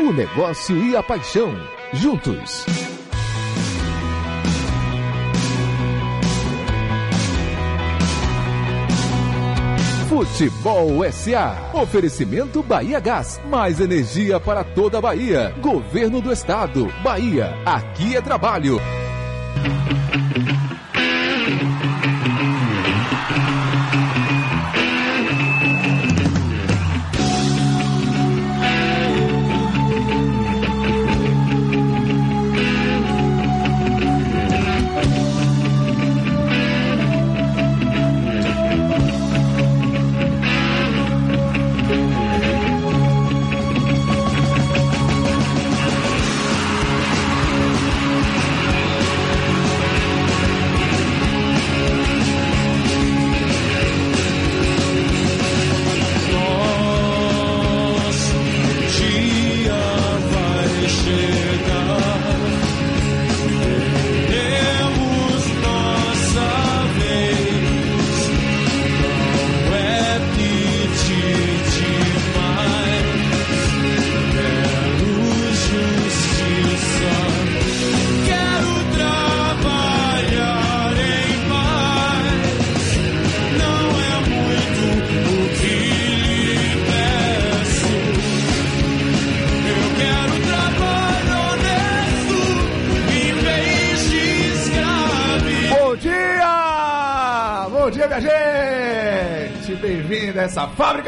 o negócio e a paixão, juntos. Futebol SA. Oferecimento Bahia Gás. Mais energia para toda a Bahia. Governo do Estado. Bahia. Aqui é trabalho.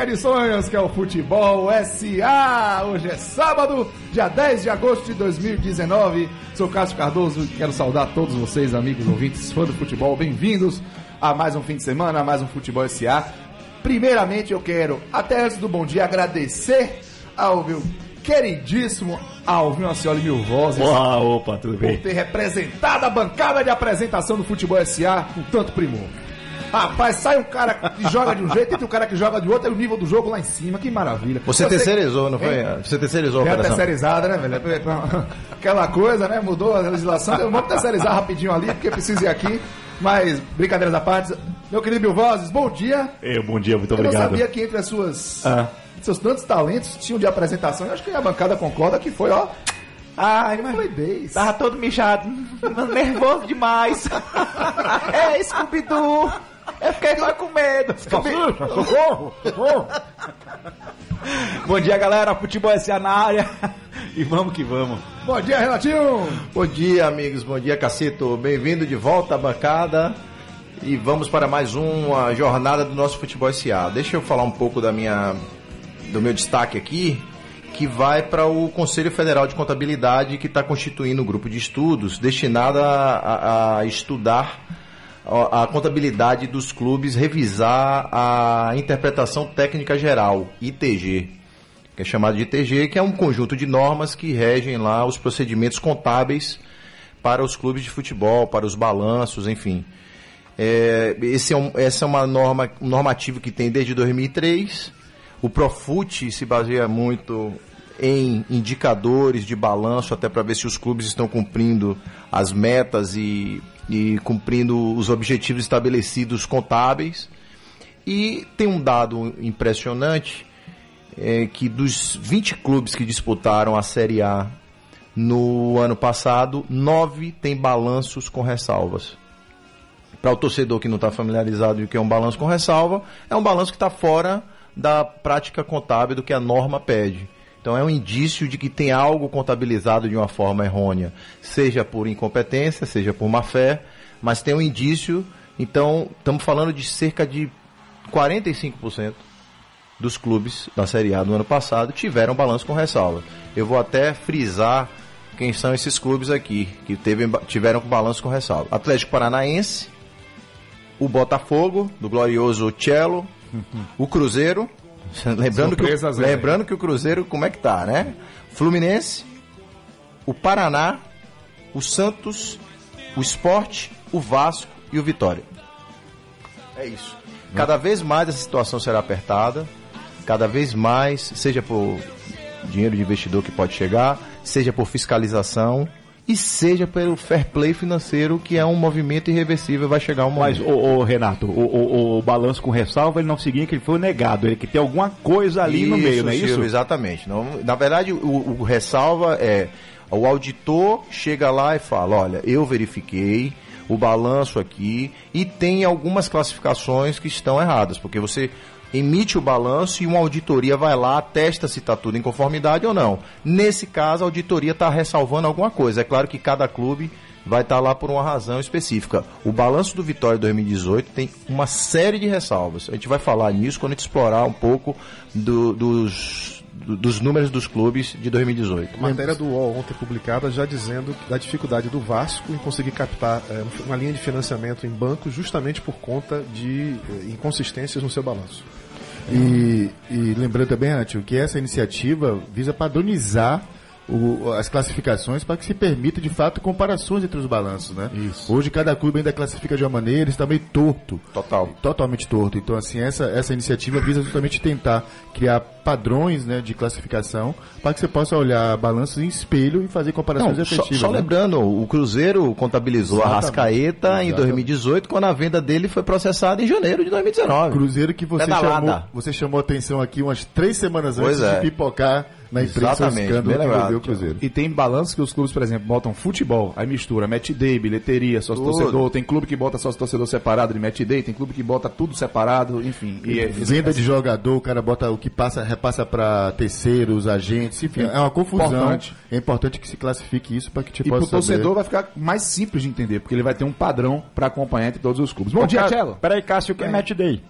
Fábrica de sonhos que é o Futebol SA. Hoje é sábado, dia 10 de agosto de 2019. Sou Cássio Cardoso e quero saudar todos vocês, amigos ouvintes, fãs do futebol. Bem-vindos a mais um fim de semana, a mais um Futebol SA. Primeiramente, eu quero, até antes do bom dia, agradecer ao meu queridíssimo Alvin Ancioli Mil Vozes. Opa, opa, tudo bem? Por ter representado a bancada de apresentação do Futebol SA com tanto primor. Rapaz, sai um cara que joga de um jeito e um cara que joga de outro, é o nível do jogo lá em cima, que maravilha. Você, Você terceirizou, não foi? Hein? Você terceirizou a é terceirizada, né, velho? Aquela coisa, né? Mudou a legislação. Vamos terceirizar rapidinho ali, porque precisa ir aqui. Mas, brincadeiras à parte. Meu querido Bill Vozes, bom dia. Eu, bom dia, muito eu obrigado. Eu sabia que entre as suas... Ah. Seus tantos talentos tinham de apresentação. Eu acho que a bancada concorda que foi, ó... Ai, mas Playbase. tava todo mijado, nervoso demais. é, Scooby-Doo. Eu fiquei lá com medo. Socorro, socorro. Bom dia, galera. Futebol SA na área. E vamos que vamos. Bom dia, Renatinho. Bom dia, amigos. Bom dia, Cacito. Bem-vindo de volta à bancada. E vamos para mais uma jornada do nosso Futebol SA. Deixa eu falar um pouco da minha, do meu destaque aqui, que vai para o Conselho Federal de Contabilidade, que está constituindo um grupo de estudos destinado a, a, a estudar a contabilidade dos clubes revisar a interpretação técnica geral, ITG, que é chamado de ITG, que é um conjunto de normas que regem lá os procedimentos contábeis para os clubes de futebol, para os balanços, enfim. É, esse é um, essa é uma norma, um normativo que tem desde 2003. O Profut se baseia muito em indicadores de balanço, até para ver se os clubes estão cumprindo as metas e e cumprindo os objetivos estabelecidos contábeis. E tem um dado impressionante é que dos 20 clubes que disputaram a Série A no ano passado, nove têm balanços com ressalvas. Para o torcedor que não está familiarizado com o que é um balanço com ressalva, é um balanço que está fora da prática contábil do que a norma pede. Então é um indício de que tem algo contabilizado de uma forma errônea, seja por incompetência, seja por má fé, mas tem um indício. Então estamos falando de cerca de 45% dos clubes da Série A do ano passado tiveram balanço com ressalva. Eu vou até frisar quem são esses clubes aqui que teve, tiveram balanço com ressalva: Atlético Paranaense, o Botafogo, do glorioso Cello, o Cruzeiro, lembrando, que, o, lembrando que o Cruzeiro, como é que tá, né? Fluminense, o Paraná, o Santos, o Esporte, o Vasco e o Vitória. É isso. Cada vez mais essa situação será apertada, cada vez mais, seja por dinheiro de investidor que pode chegar, seja por fiscalização e seja pelo fair play financeiro, que é um movimento irreversível, vai chegar um momento. Mas, o, o Renato, o, o, o, balanço com ressalva, ele não significa que ele foi negado, ele que tem alguma coisa ali isso, no meio, não é isso? Exatamente. Não, na verdade, o, o ressalva é o auditor chega lá e fala: olha, eu verifiquei o balanço aqui e tem algumas classificações que estão erradas, porque você emite o balanço e uma auditoria vai lá, testa se está tudo em conformidade ou não. Nesse caso, a auditoria está ressalvando alguma coisa. É claro que cada clube vai estar tá lá por uma razão específica. O balanço do Vitória 2018 tem uma série de ressalvas. A gente vai falar nisso quando a gente explorar um pouco do, dos dos números dos clubes de 2018. Matéria do UOL ontem publicada já dizendo da dificuldade do Vasco em conseguir captar é, uma linha de financiamento em bancos justamente por conta de é, inconsistências no seu balanço. E, e lembrando também, Antio, que essa iniciativa visa padronizar o, as classificações para que se permita de fato comparações entre os balanços, né? Isso. Hoje cada clube ainda classifica de uma maneira, está meio torto. Total. Totalmente torto. Então assim, essa, essa iniciativa visa justamente tentar criar padrões né, de classificação para que você possa olhar balanços em espelho e fazer comparações Não, efetivas. Só, só né? lembrando, o Cruzeiro contabilizou Exatamente. a Rascaeta Exatamente. em 2018 quando a venda dele foi processada em janeiro de 2019. Cruzeiro que você, chamou, você chamou atenção aqui umas três semanas antes é. de pipocar na imprensa Exatamente, bem lembrado. o Cruzeiro. E tem balanços que os clubes, por exemplo, botam futebol, aí mistura match day, bilheteria, sócio torcedor, tem clube que bota sócio torcedor separado de match day, tem clube que bota tudo separado, enfim. E, e venda de jogador, o cara bota o que passa, repassa para terceiros, agentes, enfim, é uma confusão. Importante. É importante que se classifique isso para que te e possa E pro torcedor vai ficar mais simples de entender, porque ele vai ter um padrão para acompanhar entre todos os clubes. Bom, Bom dia, Tchelo. Peraí, Cássio, o que é, é match day?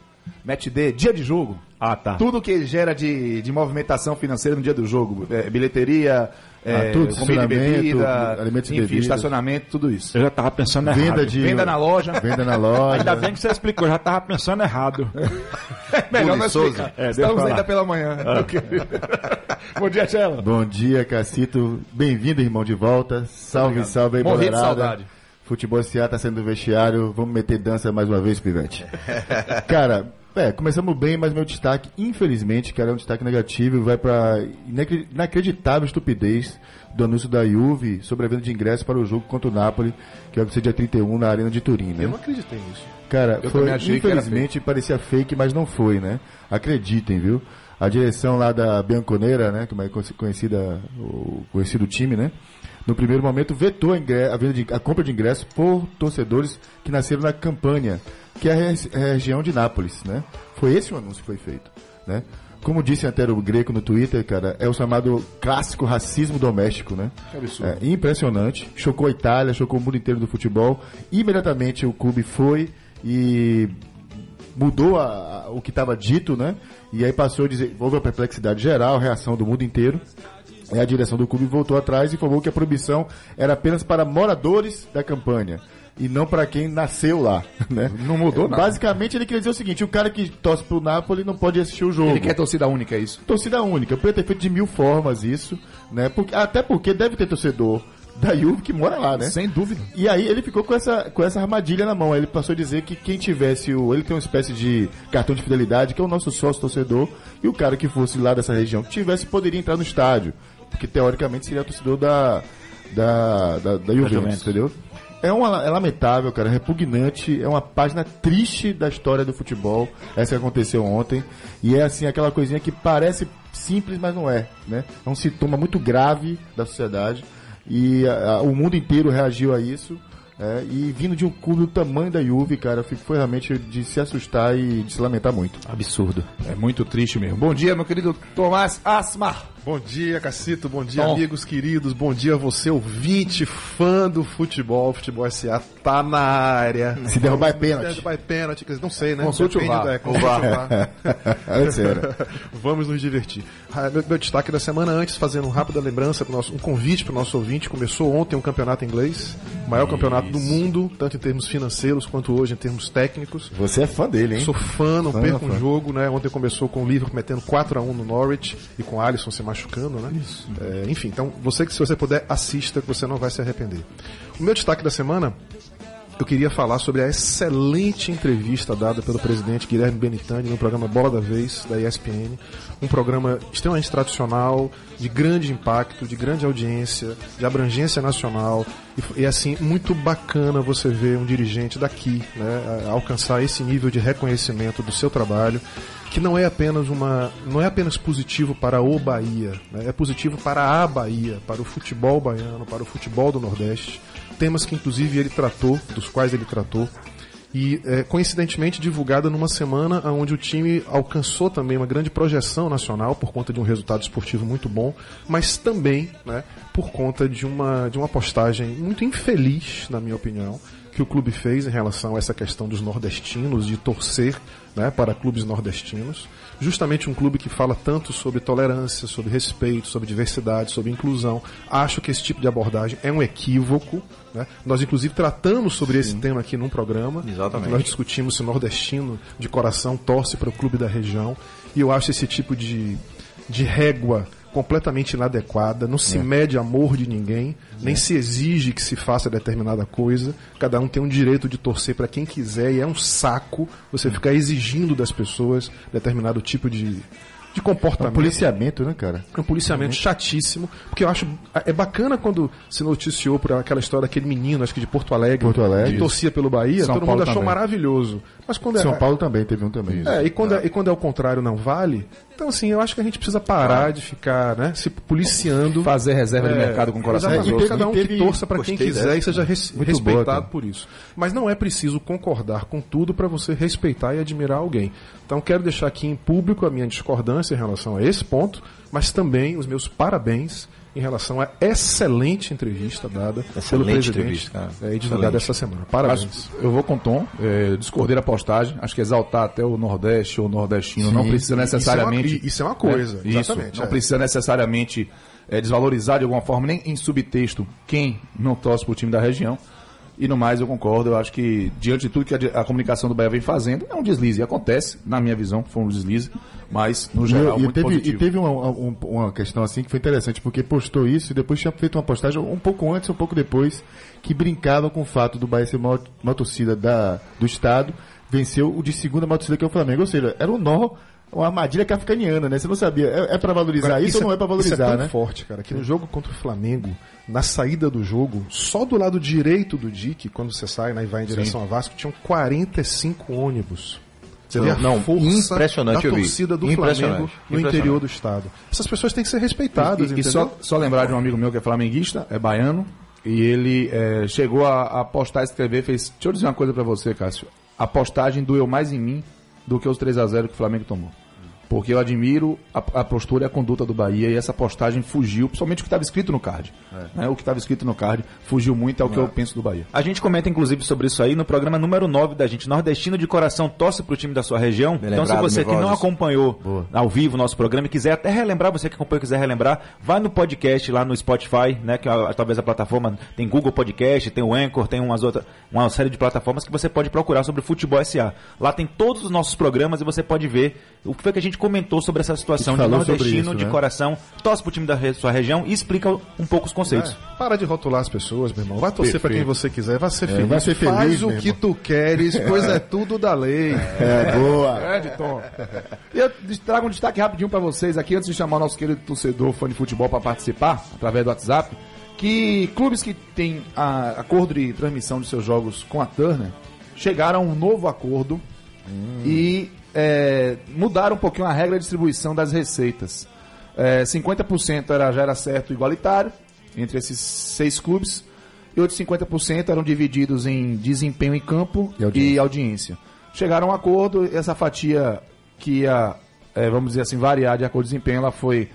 Match day, dia de jogo. Ah, tá. Tudo que gera de, de movimentação financeira no dia do jogo. É, bilheteria, é, ah, tudo, comida e bebida, alimentos enfim, bebida. estacionamento, tudo isso. Eu já tava pensando venda errado. De... Venda na loja. Venda na loja. Ainda bem que você explicou, eu já tava pensando errado. é melhor não explicar. É, Estamos ainda pela manhã. Ah. Bom dia, Tchela. Bom dia, Cacito. Bem-vindo, irmão, de volta. Salve, Obrigado. salve aí, Morri de saudade. Futebol SA tá sendo vestiário. Vamos meter dança mais uma vez, Pivete. Cara, é, começamos bem, mas meu destaque, infelizmente, cara, é um destaque negativo, vai para inacreditável estupidez do anúncio da Juve sobre a venda de ingressos para o jogo contra o Napoli, que vai ser dia 31 na Arena de Turim, né? Eu não acreditei nisso. Cara, Eu foi, infelizmente parecia fake, mas não foi, né? Acreditem, viu? A direção lá da Bianconeira, né, que é conhecida, o conhecido time, né? No primeiro momento vetou a, a, de, a compra de ingressos por torcedores que nasceram na campanha que é a região de Nápoles, né? Foi esse o anúncio que foi feito, né? Como disse Antero Greco no Twitter, cara, é o chamado clássico racismo doméstico, né? Que absurdo. É, impressionante. Chocou a Itália, chocou o mundo inteiro do futebol. Imediatamente o clube foi e mudou a, a, o que estava dito, né? E aí passou a dizer, houve a perplexidade geral, reação do mundo inteiro. E a direção do clube voltou atrás e informou que a proibição era apenas para moradores da campanha e não para quem nasceu lá, né? Não mudou nada. Basicamente ele quer dizer o seguinte, o cara que torce pro Napoli não pode assistir o jogo. Ele quer torcida única, é isso? Torcida única. Podia ter feito de mil formas isso, né? Porque, até porque deve ter torcedor da Juve que mora lá, né? Sem dúvida. E aí ele ficou com essa, com essa armadilha na mão. Ele passou a dizer que quem tivesse o. Ele tem uma espécie de cartão de fidelidade, que é o nosso sócio torcedor, e o cara que fosse lá dessa região que tivesse poderia entrar no estádio. Porque teoricamente seria torcedor da. Da, da, da Juventus, entendeu? É, uma, é lamentável, cara, é repugnante, é uma página triste da história do futebol, essa que aconteceu ontem, e é assim, aquela coisinha que parece simples, mas não é, né? É um sintoma muito grave da sociedade, e a, a, o mundo inteiro reagiu a isso, é, e vindo de um clube do tamanho da Juve, cara, foi realmente de se assustar e de se lamentar muito. Absurdo. É muito triste mesmo. Bom dia, meu querido Tomás Asmar. Bom dia, Cacito. Bom dia, Tom. amigos queridos. Bom dia, você ouvinte, fã do futebol. Futebol SA tá na área. Se derrubar é pênalti. Se derrubar é pênalti, não sei, né? Consulte o VAR. É, consulte o VAR. Vamos nos divertir. Ah, meu, meu, destaque da semana antes, fazendo uma rápida lembrança, pro nosso, um convite para o nosso ouvinte. Começou ontem um campeonato inglês, o maior Isso. campeonato do mundo, tanto em termos financeiros quanto hoje em termos técnicos. Você é fã dele, hein? Sou fã, não fã, perco fã. um jogo, né? Ontem começou com o Liverpool metendo 4x1 no Norwich e com o Alisson se machucando, né? Isso. É, enfim, então você que se você puder, assista, que você não vai se arrepender. O meu destaque da semana eu queria falar sobre a excelente entrevista dada pelo presidente Guilherme Benitani no programa Bola da Vez, da ESPN. Um programa extremamente tradicional, de grande impacto, de grande audiência, de abrangência nacional. E, e assim, muito bacana você ver um dirigente daqui né, alcançar esse nível de reconhecimento do seu trabalho que não é apenas uma não é apenas positivo para o Bahia, né? é positivo para a Bahia, para o futebol baiano, para o futebol do Nordeste, temas que inclusive ele tratou, dos quais ele tratou e é, coincidentemente divulgada numa semana onde o time alcançou também uma grande projeção nacional por conta de um resultado esportivo muito bom, mas também né, por conta de uma, de uma postagem muito infeliz, na minha opinião, que o clube fez em relação a essa questão dos nordestinos, de torcer né, para clubes nordestinos. Justamente um clube que fala tanto sobre tolerância, sobre respeito, sobre diversidade, sobre inclusão. Acho que esse tipo de abordagem é um equívoco. Né? Nós, inclusive, tratamos sobre Sim. esse tema aqui num programa. Exatamente. Nós discutimos se o nordestino de coração torce para o clube da região. E eu acho esse tipo de, de régua completamente inadequada, não se é. mede amor de ninguém, é. nem se exige que se faça determinada coisa. Cada um tem um direito de torcer para quem quiser e é um saco você ficar exigindo das pessoas determinado tipo de, de comportamento. É um policiamento, né, cara? É um policiamento chatíssimo, porque eu acho é bacana quando se noticiou por aquela história daquele menino, acho que de Porto Alegre, Porto Alegre que torcia pelo Bahia, São todo Paulo mundo achou também. maravilhoso. Mas quando São é, Paulo também teve um também. é, e quando é. e quando é o contrário não vale, então assim, eu acho que a gente precisa parar de ficar, né, se policiando, Fazer reserva de É, mercado com o coração exatamente, azul. cada um E teve- que torça para quem quiser dessa. e seja res- Muito respeitado boa, por isso. Mas não é preciso concordar com tudo para você respeitar e admirar alguém. Então quero deixar aqui em público a minha discordância em relação a esse ponto, mas também os meus parabéns em relação à excelente entrevista dada pelo Excelente presidente entrevista, cara. é, e divulgada Excelente. essa semana. Parabéns. Mas eu vou com o Tom, é, discordei da postagem. Acho que exaltar até o Nordeste ou o Nordestino Sim. não precisa Isso é uma- necessariamente. isso é uma coisa, É, isso, exatamente, não é. precisa necessariamente é, desvalorizar de alguma forma, nem em subtexto, quem não torce pro time da região. E no mais, eu concordo. Eu acho que, diante de tudo que a, a comunicação do Bahia vem fazendo, é um deslize. Acontece, na minha visão, foi um deslize, mas, no geral, e, muito teve, positivo. e teve uma, um- uma questão assim que foi interessante, porque postou isso e depois tinha feito uma postagem um pouco antes, um pouco depois, que brincava com o fato do Bahia ser uma, uma torcida da, do Estado, venceu o de segunda maior torcida que é o Flamengo. Ou seja, era um nó, uma armadilha kafkaniana, né? Você não sabia. É, é pra valorizar Agora, isso, ou não é pra Isso é valorizar, tão né? forte, cara, que no jogo contra o Flamengo, na saída do jogo, só do lado direito do Dick, quando você sai né, e vai em direção a Vasco, tinham 45 ônibus. Você Não, vê a não, força impressionante, da torcida do Flamengo no interior do estado. Essas pessoas têm que ser respeitadas, E, e entendeu? só, só lembrar de um amigo meu que é flamenguista, é baiano, e ele é, chegou a, a postar, escrever, fez. Deixa eu dizer uma coisa pra você, Cássio. A postagem doeu mais em mim do que os 3 a 0 que o Flamengo tomou. Porque eu admiro a, a postura e a conduta do Bahia e essa postagem fugiu, principalmente o que estava escrito no card. né? O que estava escrito no card fugiu muito ao que eu penso do Bahia. A gente comenta inclusive sobre isso aí no programa número 9 da gente. Nordestino de coração torce pro time da sua região. Bem então, se lembrado, você que não acompanhou ao vivo o nosso programa e quiser até relembrar, você que acompanhou e quiser relembrar, vai no podcast lá no Spotify, né? Que é, talvez a plataforma tem Google Podcast, tem o Anchor, tem umas outras, uma série de plataformas que você pode procurar sobre futebol SA. Lá tem todos os nossos programas e você pode ver o que foi que a gente comentou sobre essa situação de nordestino isso, de né? coração, torce pro time da re- sua região e explica um pouco os conceitos. É, para de rotular as pessoas, meu irmão. Vai torcer pra quem você quiser, vai ser feliz. vai ser feliz, Faz o que tu queres, pois é tudo da lei. É, boa. É, de Tom. Eu trago um destaque rapidinho pra vocês aqui, antes de chamar o nosso querido torcedor fã de futebol pra participar, através do WhatsApp, que clubes que têm a- acordo de transmissão de seus jogos com a Turner chegaram a um novo acordo e é, mudaram um pouquinho a regra de distribuição das receitas. É, 50% era, já era certo igualitário entre esses seis clubes e outros 50% eram divididos em desempenho em campo E audiência. e audiência. Chegaram a um acordo, essa fatia que ia, é, vamos dizer assim, variar de acordo com o desempenho, ela foi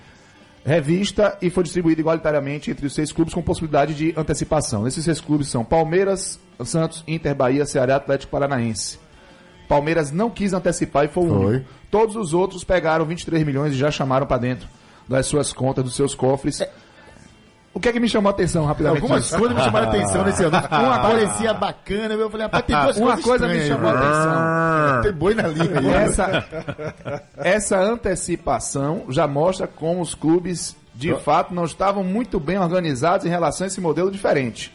revista e foi distribuída igualitariamente entre os seis clubes com possibilidade de antecipação. Esses seis clubes são Palmeiras, Santos, Inter, Bahia, Ceará e Atlético Paranaense. Palmeiras não quis antecipar e foi o Foi. único. Todos os outros pegaram 23 milhões e já chamaram para dentro das suas contas, dos seus cofres. O que é que me chamou a atenção rapidamente? Algumas disso? coisas me chamaram a atenção nesse anúncio. Uma parecia bacana, eu falei, rapaz, tem duas Uma coisas coisa me estranhas, chamou a atenção. Tem boi na língua aí. essa, essa antecipação já mostra como os clubes, de fato, não estavam muito bem organizados em relação a esse modelo diferente.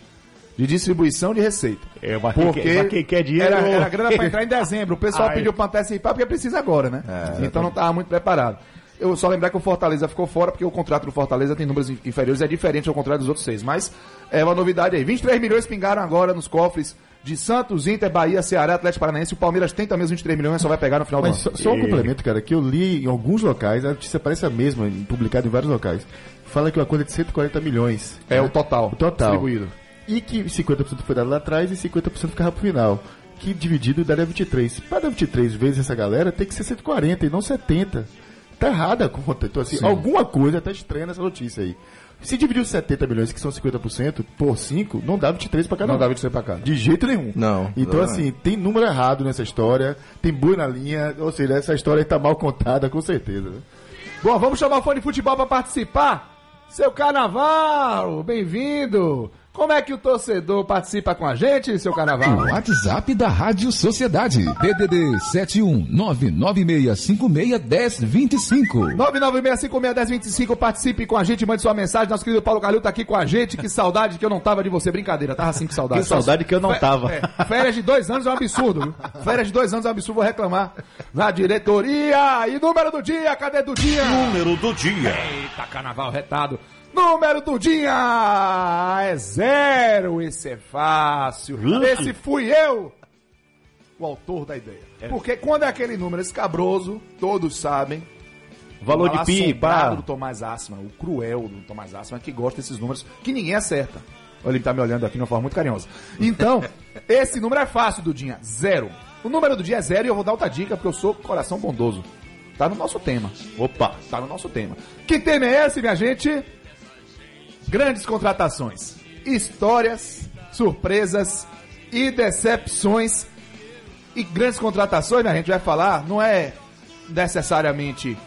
De distribuição de receita. É, mas Porque quem quem quer dinheiro- Era, era grana pra entrar em dezembro. O pessoal Ai. pediu pra antecipar porque precisa agora, né? então não tava muito preparado. Eu só lembrar que o Fortaleza ficou fora, porque o contrato do Fortaleza tem números in- inferiores, é diferente ao contrário dos outros seis. Mas é uma novidade aí. 23 milhões pingaram agora nos cofres de Santos, Inter, Bahia, Ceará, Atlético Paranaense. O Palmeiras tem também os 23 milhões, só vai pegar no final do Mas ano. só, só um complemento, cara, que eu li em alguns locais, a notícia parece a mesma, publicada em vários locais. Fala que uma coisa de 140 milhões. É o total. O total. Distribuído. E que 50% foi dado lá atrás e 50% ficava pro final. Que dividido daria 23. Para dar 23 vezes essa galera, tem que ser 140 e não 70. Tá errada a conta. Então, assim, alguma coisa tá estranha nessa notícia aí. Se dividir os 70 milhões, que são 50%, por 5, não dá 23 para cada Não um. dá 23 pra cá. De jeito nenhum. Não, Então, não é. assim, tem número errado nessa história, tem boi na linha, ou seja, essa história aí tá mal contada, com certeza. né? Bom, vamos chamar o fã de futebol para participar. Seu Carnaval, bem-vindo. Como é que o torcedor participa com a gente, seu Carnaval? O WhatsApp da Rádio Sociedade. PDD 71996561025. 996561025, participe com a gente, mande sua mensagem. Nosso querido Paulo Calil tá aqui com a gente. Que saudade que eu não tava de você. Brincadeira, tava assim que saudade. Que saudade que eu não tava. é, férias de dois anos é um absurdo, viu? Férias de dois anos é um absurdo, vou reclamar. Na diretoria. E número do dia, cadê do dia? Número do dia. Eita, carnaval retado. Número do dia é zero. Esse é fácil. Esse fui eu, o autor da ideia. Porque quando é aquele número escabroso, todos sabem. Valor o de pi, pá. do Tomás Assman, o cruel do Tomás Assman, que gosta desses números que ninguém acerta. Olha, ele tá me olhando aqui de uma forma muito carinhosa. Então, esse número é fácil, Dudinha. Zero. O número do dia é zero e eu vou dar outra dica porque eu sou coração bondoso. Tá no nosso tema. Opa. Tá no nosso tema. Que tema é esse, minha gente? Grandes contratações, histórias, surpresas e decepções. E grandes contratações, né, a gente vai falar, não é necessariamente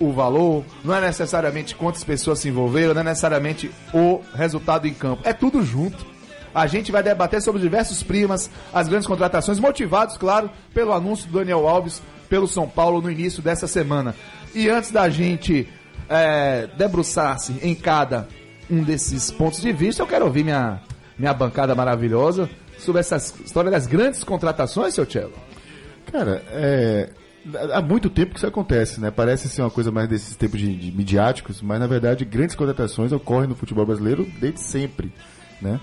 o valor, não é necessariamente quantas pessoas se envolveram, não é necessariamente o resultado em campo. É tudo junto. A gente vai debater sobre diversos primas, as grandes contratações, motivados, claro, pelo anúncio do Daniel Alves pelo São Paulo no início dessa semana. E antes da gente é, debruçar-se em cada um desses pontos de vista, eu quero ouvir minha, minha bancada maravilhosa sobre essa história das grandes contratações, seu Cello. Cara, é, há muito tempo que isso acontece, né? Parece ser uma coisa mais desses tempos de, de midiáticos, mas na verdade grandes contratações ocorrem no futebol brasileiro desde sempre, né?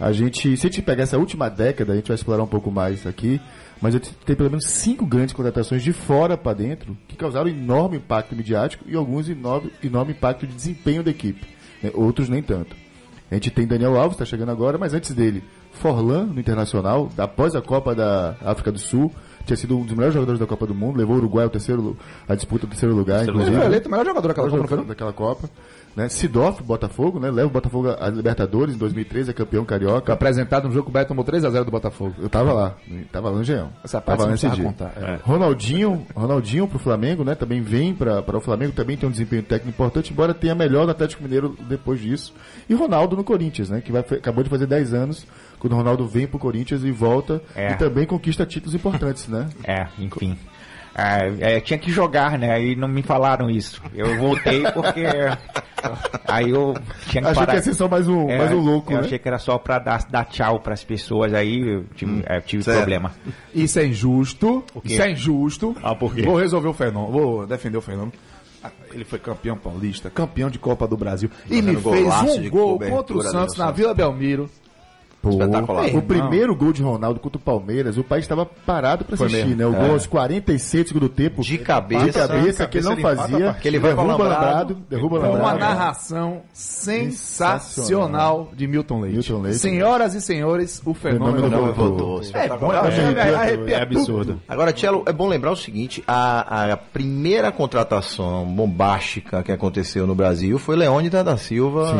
A gente, se a gente pegar essa última década, a gente vai explorar um pouco mais aqui, mas tem pelo menos cinco grandes contratações de fora para dentro que causaram enorme impacto midiático e alguns enorme, enorme impacto de desempenho da equipe? Outros nem tanto. A gente tem Daniel Alves, está chegando agora, mas antes dele, Forlan no Internacional, após a Copa da África do Sul, tinha sido um dos melhores jogadores da Copa do Mundo, levou o Uruguai ao terceiro, a disputa do terceiro lugar, Ele inclusive. foi eleito o melhor jogador daquela Copa, daquela Copa. Né? Sidoff, Botafogo, né? leva o Botafogo a Libertadores em 2013, é campeão carioca. Apresentado no jogo que o Beto tomou 3x0 do Botafogo. Eu tava lá, tava lá no Engenhão. Essa parte tava lá nesse dia. contar, é. Ronaldinho, Ronaldinho pro Flamengo, né? Também vem para o Flamengo, também tem um desempenho técnico importante, embora tenha melhor no Atlético Mineiro depois disso. E Ronaldo no Corinthians, né? Que vai, acabou de fazer 10 anos, quando o Ronaldo vem pro Corinthians e volta É. e também conquista títulos importantes, né? É, enfim. É, é, tinha que jogar, né? Aí não me falaram isso. Eu voltei porque. Aí eu tinha que Achei que parar. ia ser só mais um, É, mais um louco, eu né? achei que era só pra dar, dar tchau pras pessoas, aí eu tive, é, tive certo. problema. Isso é injusto. Isso é injusto. Ah, por quê? Vou resolver o fenômeno. Vou defender o fenômeno. Ah, Ele foi campeão paulista, campeão de Copa do Brasil. E me fez um gol contra o no Santos na. Vila Belmiro. Pô, Espetacular. O primeiro gol de Ronaldo contra o Palmeiras, o país estava parado para assistir, né? O gol é. aos 46 do tempo. De cabeça. De cabeça, que ele não fazia. Que ele vai derruba lambrado. Derruba lambrado. Uma narração sensacional de Milton Leite. Milton Leite. Senhoras e né? senhores, o fenômeno, fenômeno voltou. É, é, é absurdo. Agora, Tielo, é bom lembrar o seguinte, a, a primeira contratação bombástica que aconteceu no Brasil foi Leônidas da Silva sim,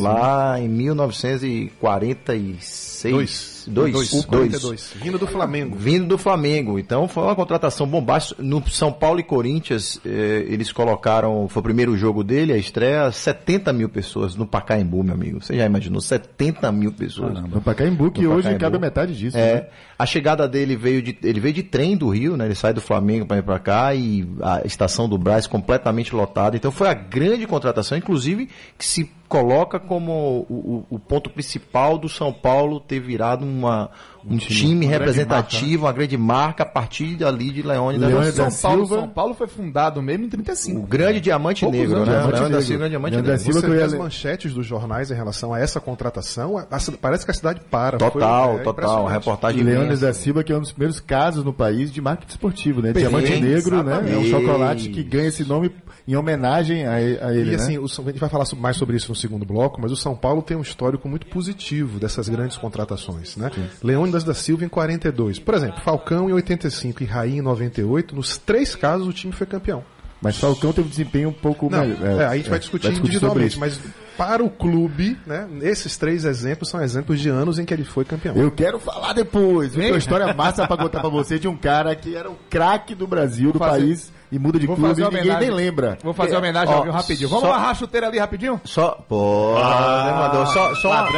lá sim. em 1945 46. Dois. Dois. Dois. Dois. Vindo do Flamengo. Vindo do Flamengo. Então foi uma contratação bombástica. No São Paulo e Corinthians, eh, eles colocaram, foi o primeiro jogo dele, a estreia, 70 mil pessoas no Pacaembu, meu amigo. Você já imaginou? 70 mil pessoas. Caramba. No Pacaembu, que no hoje Pacaembu. cabe metade disso. É. Né? A chegada dele veio de, ele veio de trem do Rio, né? Ele sai do Flamengo para ir para cá e a estação do Brás completamente lotada. Então foi a grande contratação, inclusive, que se coloca como o, o- o ponto principal do São Paulo ter virado uma, um time, representativo, uma grande marca a partir dali de Leone da Leônidas Silva. São Paulo, Silva. São Paulo foi fundado mesmo em O 35. grande diamante Poucos negro, né? Diamante Leone da Negro. Silva é diamante Leone da negro. Silva Você vê as manchetes dos jornais em relação a essa contratação, a- a- parece que a cidade para. Foi- Total, é total. Reportagem Leônidas imensa. da Silva, que é um dos primeiros casos no país de marketing esportivo, né? Perfeito, Diamante Negro, né? É um exatamente. chocolate que ganha esse nome em homenagem a, a ele, E né? assim, o São- a gente vai falar mais sobre isso no segundo bloco, mas o São Paulo tem um histórico muito positivo dessas grandes contratações, né? Leônidas da Silva em 42. Por exemplo, Falcão em 85 e Raí em 98, nos três casos o time foi campeão. Mas Falcão teve um desempenho um pouco Não, melhor. é, aí a gente vai discutir sobre individualmente, isso. mas para o clube, né, esses três exemplos são exemplos de anos em que ele foi campeão. Eu quero falar depois. Tenho uma história massa pra contar pra você de um cara que era o craque do Brasil, do fazer- país, e muda de Vou clube e ninguém homenagem. nem lembra. Vou fazer uma homenagem ao Ó, vivo rapidinho. Vamos só- amarrar a chuteira ali rapidinho? Só, pô, mandou só, só uma.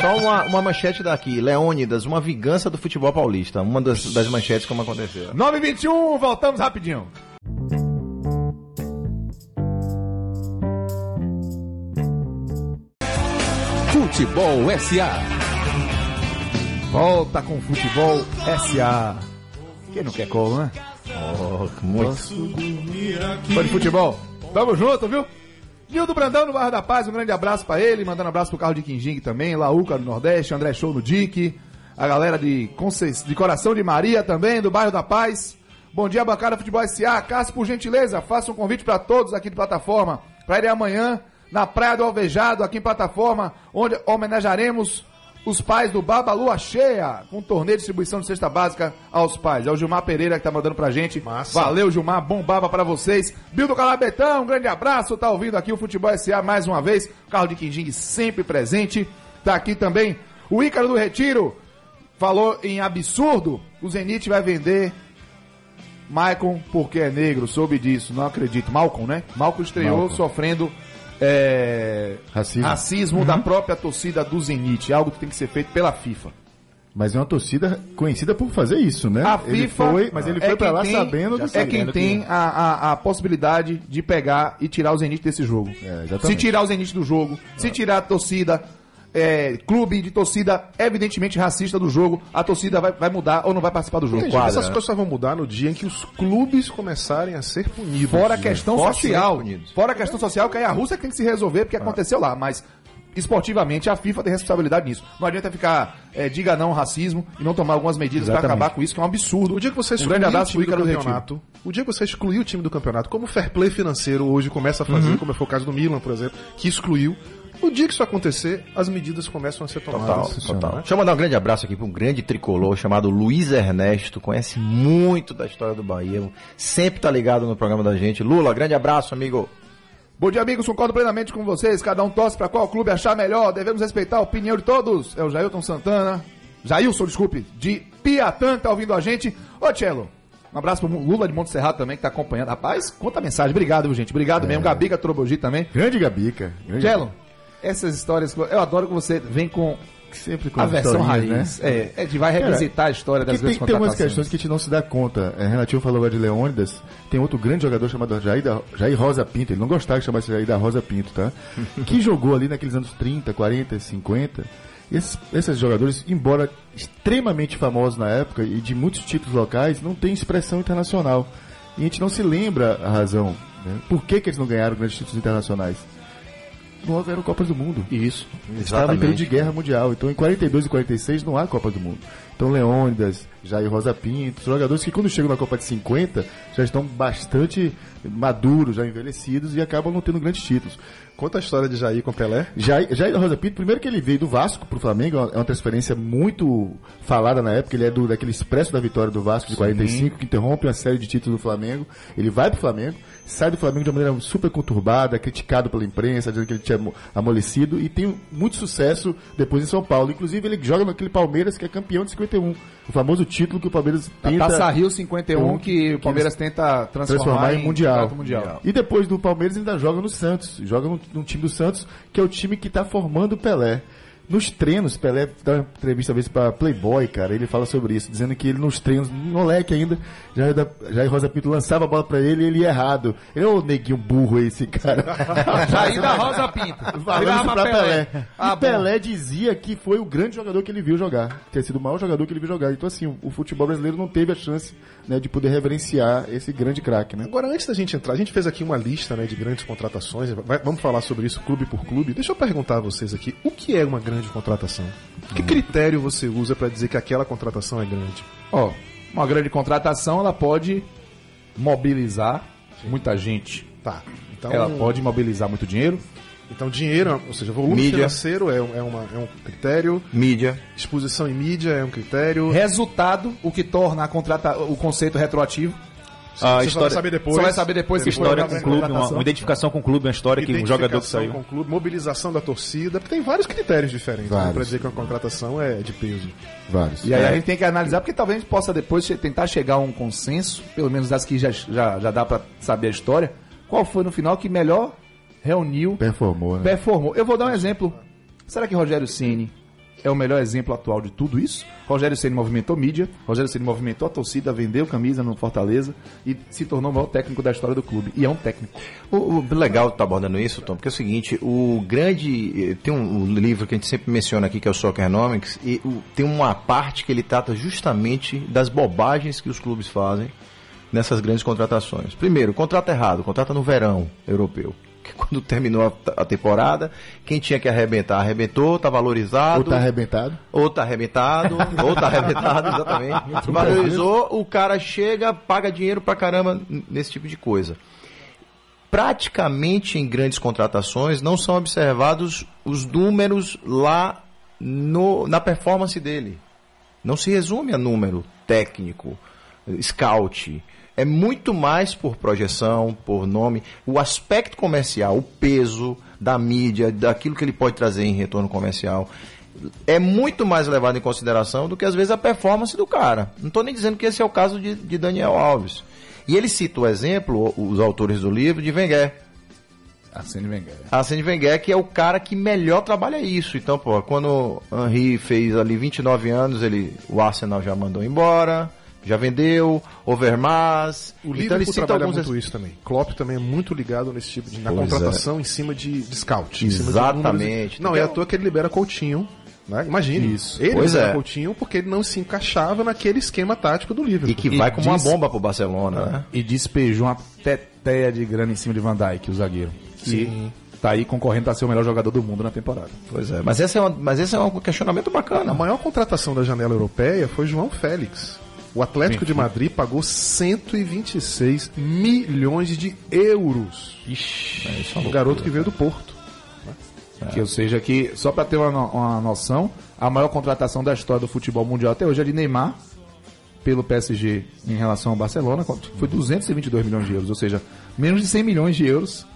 Só uma, uma manchete daqui. Leônidas, uma vingança do futebol paulista. Uma das, das manchetes como aconteceu. 9h21, voltamos rapidinho. Futebol SA. Volta com o Futebol SA. Quem não quer colo, né? Oh, muito. De futebol. Tamo junto, viu? Nildo Brandão no Barra da Paz, um grande abraço pra ele, mandando um abraço pro carro de Quinjing também, Laúca do Nordeste, André Show no Dick, a galera de, de Coração de Maria também, do bairro da Paz. Bom dia, bancada Futebol SA. Cássio, por gentileza, faça um convite pra todos aqui de plataforma, pra irem amanhã na Praia do Alvejado, aqui em plataforma, onde homenagearemos os pais do Baba Lua Cheia, com um torneio de distribuição de cesta básica aos pais. É o Gilmar Pereira que tá mandando pra gente. Massa. Valeu, Gilmar, bom baba pra vocês. Bill do Calabetão, um grande abraço, tá ouvindo aqui o Futebol SA mais uma vez. Carro de Quinjing sempre presente. Tá aqui também o Ícaro do Retiro, falou em absurdo, o Zenit vai vender Maicon porque é negro, soube disso, não acredito. Malcolm, né? Malcolm estreou Malcolm. sofrendo é, Racismo. racismo da própria torcida do Zenit, algo que tem que ser feito pela FIFA. Mas é uma torcida conhecida por fazer isso, né? A ele FIFA foi, mas ele é foi pra quem lá tem- sabendo do é quem tem que- a, a, a possibilidade de pegar e tirar o Zenit desse jogo. É, se tirar o Zenit do jogo, se tirar a torcida, é, clube de torcida evidentemente racista do jogo, a torcida vai, vai mudar ou não vai participar do jogo. Gente, Quadra, essas né? coisas só vão mudar no dia em que os clubes começarem a ser punidos. Fora a né? questão Fortemente social. Fora a questão social, que aí a Rússia tem que se resolver porque aconteceu lá, mas esportivamente a FIFA tem responsabilidade nisso. Não adianta ficar é, diga não ao racismo e não tomar algumas medidas para acabar com isso, que é um absurdo. O dia que você um excluir grande o time do campeonato, o dia que você excluir o time do campeonato, como o fair play financeiro hoje começa a fazer, Uhum. como foi o caso do Milan, por exemplo, que excluiu, no dia que isso acontecer, as medidas começam a ser Total, tomadas. total. né? Deixa eu mandar um grande abraço aqui para um grande tricolor chamado Luiz Ernesto. Conhece muito da história do Bahia. Sempre tá ligado no programa da gente. Lula, grande abraço, amigo. Bom dia, amigos. Concordo plenamente com vocês. Cada um torce para qual clube achar melhor. Devemos respeitar a opinião de todos. É o Jailton Santana. Jailson, desculpe. De Piatã, que tá ouvindo a gente. Ô, Tchelo. Um abraço pro Lula de Monte Serrato também, que tá acompanhando. Rapaz, conta a mensagem. Obrigado, viu, gente. Obrigado mesmo. Gabica Trobogi também. Grande Gabica. Grande Tchelo, essas histórias. Eu adoro que você vem com Sempre com a versão raiz. né? É, é de vai revisitar a história das Porque tem, tem umas questões que a gente não se dá conta. É, Renatinho falou agora de Leônidas. Tem outro grande jogador chamado Jair, da, Jair Rosa Pinto. Ele não gostava de chamar esse Jair da Rosa Pinto, tá? que jogou ali naqueles anos 30, 40, 50. E esses, esses jogadores, embora extremamente famosos na época e de muitos títulos locais, não têm expressão internacional. E a gente não se lembra a razão. Né? Por que, que eles não ganharam grandes títulos internacionais? Não houveram Copas do Mundo. Isso. Estava em período de guerra mundial. Então, em 42 e 46 não há Copa do Mundo. Então, Leônidas, Jair Rosa Pinto, jogadores que quando chegam na Copa de 50 já estão bastante maduros, já envelhecidos e acabam não tendo grandes títulos. Conta a história de Jair com Pelé. Jair, Jair Rosa Pinto, primeiro que ele veio do Vasco pro Flamengo, é uma- é uma transferência muito falada na época, ele é do, daquele expresso da vitória do Vasco de 45, que interrompe uma série de títulos do Flamengo. Ele vai pro Flamengo, sai do Flamengo de uma maneira super conturbada, criticado pela imprensa, dizendo que ele tinha amo- amolecido, e tem muito sucesso depois em São Paulo. Inclusive, ele joga naquele Palmeiras que é campeão de 51. O famoso título que o Palmeiras A tenta Taça Rio 51 que o que Palmeiras tenta transformar, transformar em mundial. campeonato mundial. E depois do Palmeiras ainda joga no Santos. Joga no, no time do Santos, que é o time que está formando o Pelé. Nos treinos, Pelé dá uma entrevista às vezes pra Playboy, cara, ele fala sobre isso, dizendo que ele nos treinos, moleque ainda, já, já Rosa Pinto lançava a bola pra ele e ele ia errado. Ele é o neguinho burro esse cara. Jair da Rosa Pinto. Falando pra Pelé. Ah, e bom. Pelé dizia que foi o grande jogador que ele viu jogar. Ter sido o maior jogador que ele viu jogar. Então, assim, o, o futebol brasileiro não teve a chance né, de poder reverenciar esse grande craque, né? Agora, antes da gente entrar, a gente fez aqui uma lista né, de grandes contratações. Vai- vamos falar sobre isso clube por clube. Deixa eu perguntar a vocês aqui: o que é uma grande contratação? Que critério você usa para dizer que aquela contratação é grande? Ó, uma grande contratação, ela pode mobilizar muita gente. Tá. Então, Ela pode mobilizar muito dinheiro. então dinheiro, ou seja, volume Mídia. financeiro é, um- é uma- é um critério, Mídia. exposição em mídia é um critério. Resultado, o que torna a contrata o conceito retroativo. A Você só vai história, saber depois. Você vai saber depois se história foi com uma o clube, uma, contratação. uma identificação com o clube, uma história que um jogador que saiu. com o clube, mobilização da torcida, porque tem vários critérios diferentes Vários. para dizer que uma contratação é de peso. Vários. E aí a gente tem que analisar, porque talvez a gente possa depois tentar chegar a um consenso, pelo menos das que já, já, já dá pra saber a história, qual foi no final que melhor reuniu, Performou, né? performou. Eu vou dar um exemplo. Será que Rogério Ceni é o melhor exemplo atual de tudo isso? Rogério Ceni movimentou mídia, Rogério Ceni movimentou a torcida, vendeu camisa no Fortaleza e se tornou o maior técnico da história do clube. E é um técnico. O, o legal estar abordando isso, Tom, porque é o seguinte, o grande. eh, Tem um, livro que a gente sempre menciona aqui, que é o Soccernomics, e o- tem uma parte que ele trata justamente das bobagens que os clubes fazem nessas grandes contratações. Primeiro, contrato errado, contrata no verão europeu. Quando terminou a, temporada, quem tinha que arrebentar, arrebentou, tá valorizado. Ou tá arrebentado. Ou tá arrebentado, ou tá arrebentado, exatamente. Valorizou, o cara chega, paga dinheiro pra caramba nesse tipo de coisa. Praticamente em grandes contratações não são observados os números lá no, na performance dele. Não se resume a número técnico, scout. É muito mais por projeção, por nome, o aspecto comercial, o peso da mídia, daquilo que ele pode trazer em retorno comercial. É muito mais levado em consideração do que às vezes a performance do cara. Não estou nem dizendo que esse é o caso de, de Daniel Alves. E ele cita o exemplo, os autores do livro, de Wenger. Arsene Wenger. Arsene Wenger, que é o cara que melhor trabalha isso. Então, pô, quando o Henry fez ali 29 anos, ele, o Arsenal já mandou embora, já vendeu, Overmars. O então Liverpool ele cita trabalha alguns muito isso também. Klopp também é muito ligado nesse tipo de na Pois contratação em cima de, de scout. de Exatamente. números. Não é à toa que ele libera Coutinho. Né? Imagine. Isso. Ele Pois libera é. Coutinho porque ele não se encaixava naquele esquema tático do Liverpool. E que E vai como uma diz- bomba pro Barcelona, né? E despejou uma teteia de grana em cima de Van Dijk, o zagueiro. Que tá aí concorrendo pra ser o melhor jogador do mundo na temporada. Pois é. Mas esse é, uma, mas esse é um questionamento bacana. A maior contratação da janela europeia foi João Félix. O Atlético de Madrid pagou 126 milhões de euros. Ixi, é isso O garoto que veio do Porto. Que, ou seja, que, só pra ter uma, uma noção, a maior contratação da história do futebol mundial até hoje é de Neymar, pelo PSG em relação ao Barcelona, foi 222 milhões de euros, ou seja, menos de 100 milhões de euros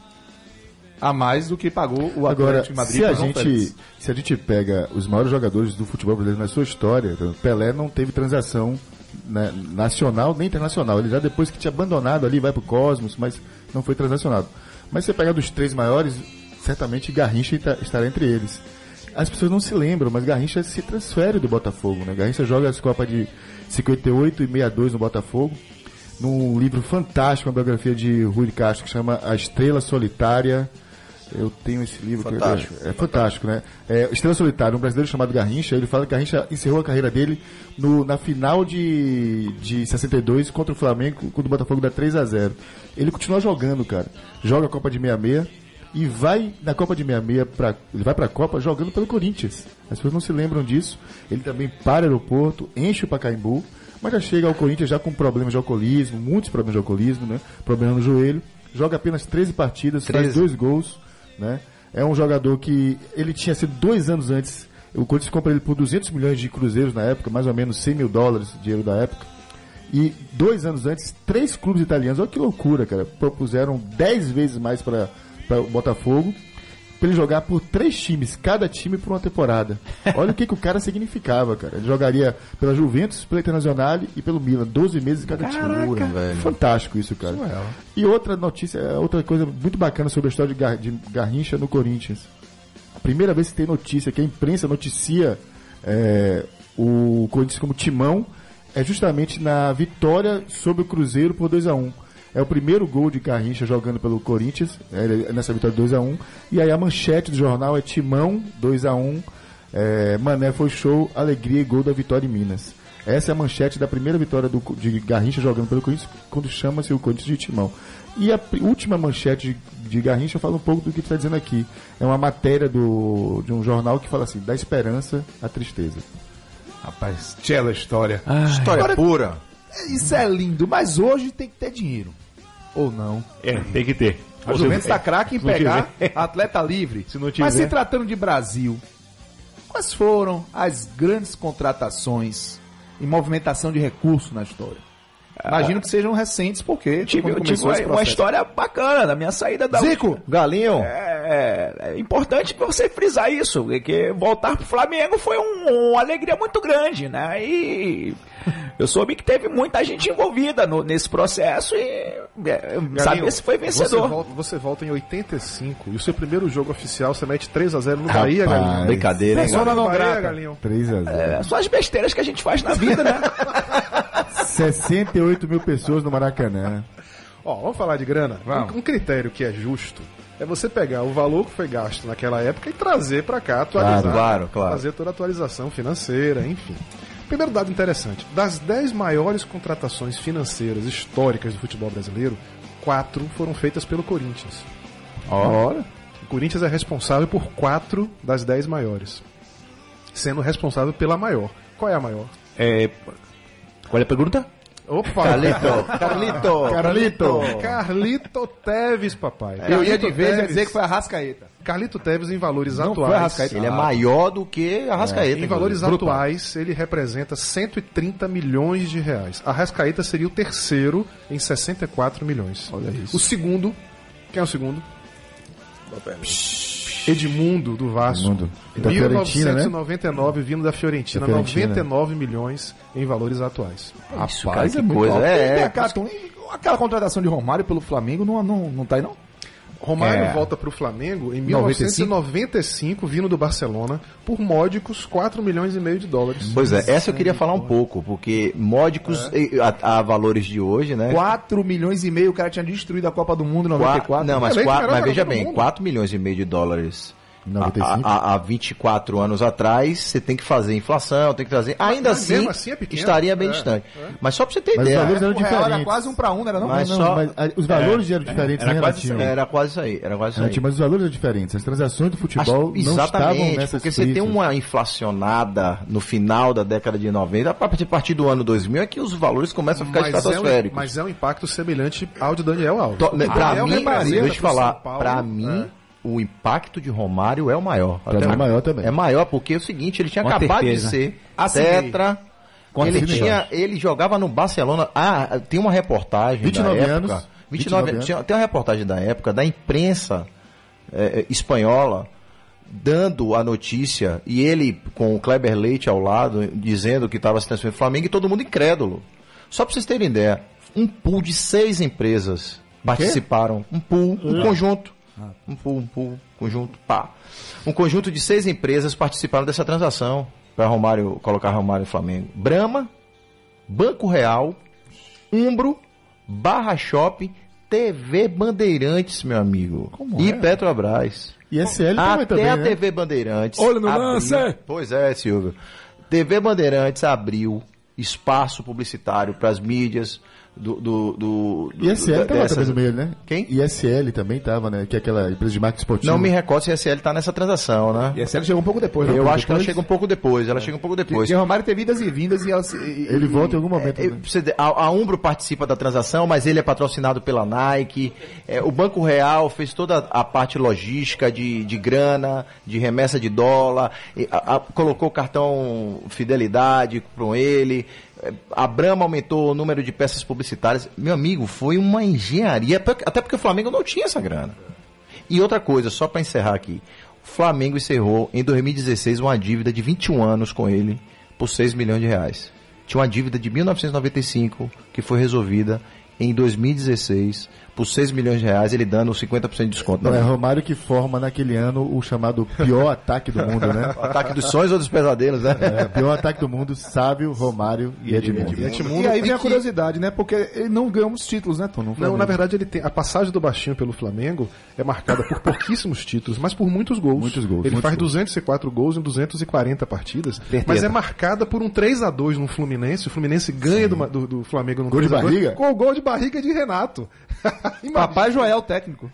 a mais do que pagou o Agora, Atlético de Madrid se a, gente, Félix. se a gente pega os maiores jogadores do futebol brasileiro na sua história, Pelé não teve transação né, nacional nem internacional. Ele já depois que tinha abandonado ali, vai pro Cosmos, mas não foi transacionado. Mas se você pegar dos três maiores, certamente Garrincha esta- estará entre eles. As pessoas não se lembram, mas Garrincha se transfere do Botafogo. Né? Garrincha joga as Copas de 58 e 62 no Botafogo. Num livro fantástico, uma biografia de Rui Castro, que chama A Estrela Solitária. Eu tenho esse livro. que- Fantástico. É, fantástico, né? É, Estrela Solitária, um brasileiro chamado Garrincha, ele fala que Garrincha encerrou a carreira dele no- na final de, de 62 contra o Flamengo, quando o Botafogo dá 3 a 0 Ele continua jogando, cara. Joga a Copa de 66, e vai na Copa de 66 para ele vai para a Copa jogando pelo Corinthians. As pessoas não se lembram disso. Ele também para o aeroporto, enche o Pacaembu, mas já chega ao Corinthians já com problemas de alcoolismo, muitos problemas de alcoolismo, né? Problema no joelho. Joga apenas 13 partidas, faz 13. dois gols, né? É um jogador que ele tinha sido dois anos antes. O Corinthians compra ele por 200 milhões de cruzeiros na época, mais ou menos 100 mil dólares, dinheiro da época. E dois anos antes, três clubes italianos, olha que loucura, cara, propuseram 10 vezes mais para o Botafogo, para ele jogar por três times, cada time por uma temporada. Olha o que, que o cara significava, cara. Ele jogaria pela Juventus, pela Internacional e pelo Milan, 12 meses em cada time. velho. Fantástico isso, cara. E outra notícia, outra coisa muito bacana sobre a história de, Gar de Garrincha no Corinthians. A primeira vez que tem notícia, que a imprensa noticia é, o Corinthians como timão, é justamente na vitória sobre o Cruzeiro por 2 a 1 É o primeiro gol de Garrincha jogando pelo Corinthians, é, nessa vitória 2 a 1 E aí a manchete do jornal é Timão 2 a 1 é, Mané foi show, alegria e gol da vitória em Minas. Essa é a manchete da primeira vitória do, de Garrincha jogando pelo Corinthians, quando chama-se o Corinthians de Timão. E a última manchete de, de Garrincha fala um pouco do que está dizendo aqui. É uma matéria do, de um jornal que fala assim: da esperança à tristeza. Rapaz, tchela história. História Agora- pura. Isso é lindo, mas hoje tem que ter dinheiro. Ou não? É, tem que ter. A Juventus está craque em pegar tiver. atleta livre. Se não Mas se tiver. tratando de Brasil, quais foram as grandes contratações e movimentação de recursos na história? Imagino que sejam recentes, porque Tive, tive uma, uma história bacana da minha saída da Zico, Galinho. É, é importante você frisar isso, que voltar pro Flamengo foi um- uma alegria muito grande, né? E eu soube que teve muita gente envolvida no- nesse processo e é, saber se foi Você vencedor. volta, você volta em 85 e o seu primeiro jogo oficial você mete 3x0 no Bahia, Rapaz. Galinho. Brincadeira, hein? Galinho? não Bahia. Galinho. 3 a 0 É, só as besteiras que a gente faz na vida, né? 68 mil pessoas no Maracanã. Ó, vamos falar de grana? Vamos. Um, um critério que é justo é você pegar o valor que foi gasto naquela época e trazer pra cá, atualizar. Claro, claro, claro. Fazer toda a atualização financeira, enfim. Primeiro dado interessante: das 10 maiores contratações financeiras históricas do futebol brasileiro, quatro foram feitas pelo Corinthians. Ora. O Corinthians é responsável por quatro das 10 maiores, sendo responsável pela maior. Qual é a maior? É, qual é a pergunta? Opa! Carlito, Carlito. Carlito. Carlito Teves, papai. eu ia Carlito de vez Teves. dizer que foi a Rascaeta. Carlito Teves em valores Não foi atuais. Ele é maior do que a Rascaeta. Em valores Brutal. atuais, ele representa 130 milhões de reais. A Rascaeta seria o terceiro em 64 milhões. Olha isso. O segundo, quem é o segundo? Edmundo do Vasco. Edmundo. Da Fiorentina, né? 1999 vindo da Fiorentina, Da Fiorentina. 99 milhões em valores atuais. Isso, Rapaz, cara, que muito coisa. alto. É, é. aquela, aquela contratação de Romário pelo Flamengo não, não, não tá aí, não? Romário É. volta para o Flamengo em 95? 1995, vindo do Barcelona, por módicos 4 milhões e meio de dólares. Pois é, essa eu queria falar um pouco, porque módicos eh, a, a valores de hoje, né? 4 milhões e meio, o cara tinha destruído a Copa do Mundo em 94. Quatro- não, mas, melhor mas veja bem, mundo. 4 milhões e meio de dólares. 95. Há, há, há 24 anos atrás, você tem que fazer inflação, tem que trazer. Ainda mas assim, assim é pequeno. estaria bem É, distante. Mas só pra você ter Mas os ideia, valores eram real era diferentes. quase um pra um, era não? Mas Não, só- mas, ah, os valores eram diferentes era em quase relativo. era quase isso aí, era quase isso aí. Mas os valores eram diferentes. As transações do futebol Acho- não estavam exatamente, nessas porque você tem uma inflacionada no final da década de 90, a partir- do ano 2000 é que os valores começam a ficar Mas é, um, estratosféricos. mas é um impacto semelhante ao de Daniel Alves. To- O pra Daniel mim, deixa eu falar, é. mim, o impacto de Romário é o maior. Pra mim é maior também. É maior, porque é o seguinte, ele tinha Com acabado certeza. de ser Assinei. tetra. Com ele, tinha, ele jogava no Barcelona. Ah, tem uma reportagem 29 da época. anos. 29, 29 anos. tinha- Tem uma reportagem da época da imprensa eh, espanhola dando a notícia e ele com o Kleber Leite ao lado dizendo que estava se transferindo Flamengo e todo mundo incrédulo. Só para vocês terem ideia, um pool de seis empresas participaram. Um pool, um conjunto. Um pool, um pool, conjunto, pá. Um conjunto de seis empresas participaram dessa transação para Romário colocar Romário Flamengo. Brahma, Banco Real, Umbro, Barra Shopping, TV Bandeirantes, meu amigo. e Petrobras. E SL também, Até também a né? TV Bandeirantes. Olho no abriu- lance! Pois é, Silvio. TV Bandeirantes abriu espaço publicitário para as mídias, do, do, do, do ISL tava dessa- também no meio, né? Quem? ISL também tava, né? Que é aquela empresa de marketing esportivo. Não me recordo se a SL tá nessa transação, né? E série chegou um pouco depois. né? Eu Um pouco acho que ela depois. chega um pouco depois, ela chega um pouco depois. Porque o Romário tem vidas e vindas e ela e- Ele e- volta em algum momento. É, né? você vê, a, a Umbro participa da transação, mas ele é patrocinado pela Nike. É, o Banco Real fez toda a parte logística de, de grana, de remessa de dólar, e a- a- colocou o cartão fidelidade com ele. A Brahma aumentou o número de peças publicitárias. Meu amigo, foi uma engenharia, até porque o Flamengo não tinha essa grana. E outra coisa, só para encerrar aqui. O Flamengo encerrou em 2016 uma dívida de 21 anos com ele por 6 milhões de reais. Tinha uma dívida de 1995 que foi resolvida em 2016 por 6 milhões de reais, ele dando 50% de desconto. Não, é Romário que forma naquele ano o chamado pior ataque do mundo, né? O ataque dos sonhos ou dos pesadelos, né? É, pior ataque do mundo, Sávio, Romário e Edmundo. E Edmundo- E aí vem a curiosidade, né? Porque ele não ganhou muitos títulos, né, Tom? Não, na verdade, ele tem. A passagem do Baixinho pelo Flamengo é marcada por pouquíssimos títulos, mas por muitos gols. Muitos gols, Ele muitos faz gols. 204 gols em 240 partidas. Certeza. Mas é marcada por um 3 a 2 no Fluminense. O Fluminense ganha do, do, do Flamengo no Gol de 3 a 2, barriga? Com o gol de barriga de Renato. Papai Joel, técnico.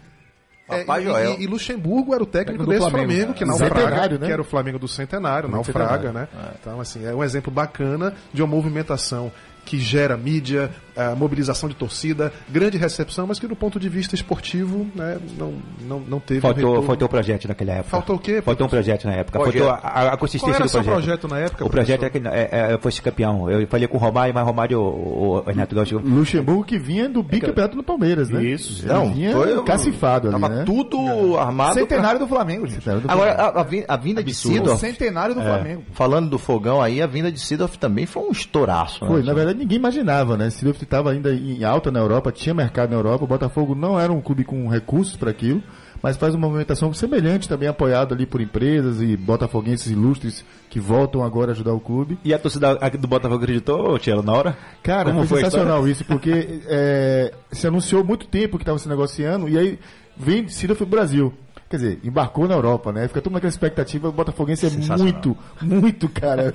É, Papai e- Joel. E, e Luxemburgo era o técnico Técnico do desse Flamengo. Flamengo, que Centenário, naufraga, né? que era o Flamengo do Centenário, naufraga, centenário. né? Então, assim, é um exemplo bacana de uma movimentação que gera mídia, mobilização de torcida, grande recepção, mas que do ponto de vista esportivo, né, não, não, não teve um Faltou, retorno. faltou o projeto naquela época. Faltou o quê? Faltou um projeto na época. Projeto. Faltou a, a Qual consistência era do o seu projeto. projeto na época, O projeto é professor? que é, é, foi esse campeão. Eu falei com o Romário, mas Romário, o, o Renato Gaúcho. Luxemburgo que vinha do bicampeonato no Palmeiras, né? Isso. Ele Não, vinha foi- cacifado ali, Tava né? tudo armado. pra- Centenário do Flamengo, gente. Centenário do Agora, Flamengo. a, a vin- a vinda de O Sidorf, centenário do Flamengo. falando do fogão aí, a vinda de Sidorf também foi um estouraço. né? Foi, na verdade ninguém imaginava, né? Sidorf estava ainda em alta na Europa, tinha mercado na Europa, o Botafogo não era um clube com recursos para aquilo, mas faz uma movimentação semelhante, também apoiado ali por empresas e botafoguenses ilustres que voltam agora a ajudar o clube. E a torcida do Botafogo acreditou, Tielo, na hora? Cara, Como foi foi sensacional isso, porque é, se anunciou muito tempo que estava se negociando, e aí vem Sidorf pro Brasil. Quer dizer, embarcou na Europa, né? Fica todo naquela expectativa, o Botafoguense é muito, muito, cara.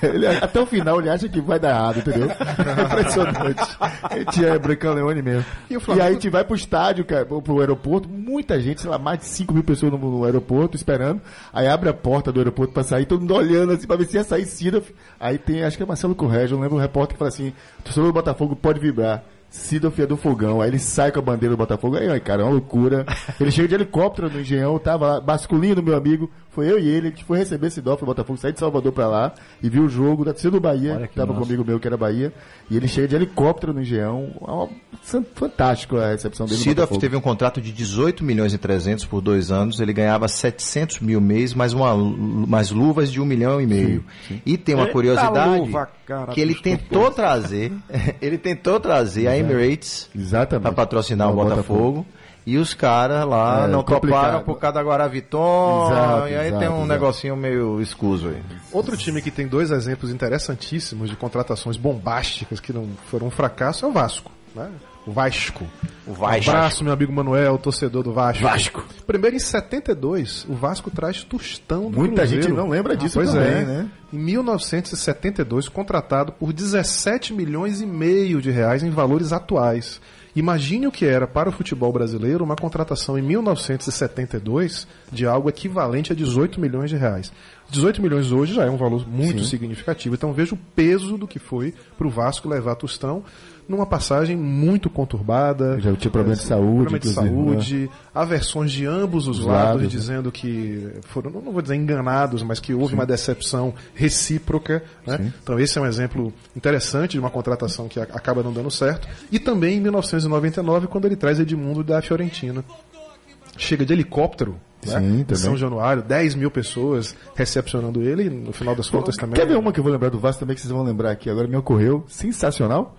Ele, até o final ele acha que vai dar errado, entendeu? É impressionante. A gente é Brancão Leone mesmo. E E, Flamengo- aí a gente vai pro estádio, cara, pro aeroporto, muita gente, sei lá, mais de 5 mil pessoas no, no aeroporto esperando. Aí abre a porta do aeroporto pra sair, todo mundo olhando assim pra ver se ia sair Sidorf. Aí tem, acho que é Marcelo Correia, eu lembro, um repórter que fala assim: o torcedor do Botafogo pode vibrar. Sidorf é do fogão, aí ele sai com a bandeira do Botafogo, aí, ai, cara, é uma loucura. Ele chega de helicóptero no engenhão, tava lá, basculinho meu amigo, foi eu e ele, a gente foi receber Sidorf do Botafogo, sair de Salvador pra lá, e viu o jogo da torcida do Bahia, Olha que tava massa. comigo meu, que era Bahia, e ele chega de helicóptero no engenhão, é uma- fantástico a recepção dele Botafogo. teve um contrato de 18 milhões e 300 por dois anos, ele ganhava 700 mil mês, mais, uma, mais luvas de um milhão e meio. E tem uma Eita curiosidade luva, cara, que ele tentou trazer, ele tentou trazer a Emirates para patrocinar o Ao Botafogo. E os caras lá É, não complicado. toparam por causa da Guaraviton. Exato, e aí exato, tem um exato. negocinho meio escuso aí. Outro time que tem dois exemplos interessantíssimos de contratações bombásticas que não foram um fracasso é o Vasco. Né? O Vasco. O Vasco. Um abraço, meu amigo Manuel, torcedor do Vasco. Vasco. Primeiro, em 72, o Vasco traz Tostão do Muita Cruzeiro. gente não lembra disso pois também, é. né? Em 1972, contratado por 17 milhões e meio de reais em valores atuais. Imagine o que era para o futebol brasileiro uma contratação em 1972 de algo equivalente a 18 milhões de reais. 18 milhões hoje já é um valor muito significativo. Então veja o peso do que foi para o Vasco levar Tostão numa passagem muito conturbada. Já tinha problema de saúde, Problema de né? saúde, há versões de ambos os Os lados, lados, né? dizendo que foram, não vou dizer enganados, mas que houve uma decepção recíproca. Né? Então esse é um exemplo interessante de uma contratação que acaba não dando certo. E também em 1999, quando ele traz Edmundo da Fiorentina. Chega de helicóptero. né? Sim. São Januário, 10 mil pessoas recepcionando ele, no final das contas também. Quer ver uma que eu vou lembrar do Vasco também, que vocês vão lembrar aqui? Agora me ocorreu. Sensacional.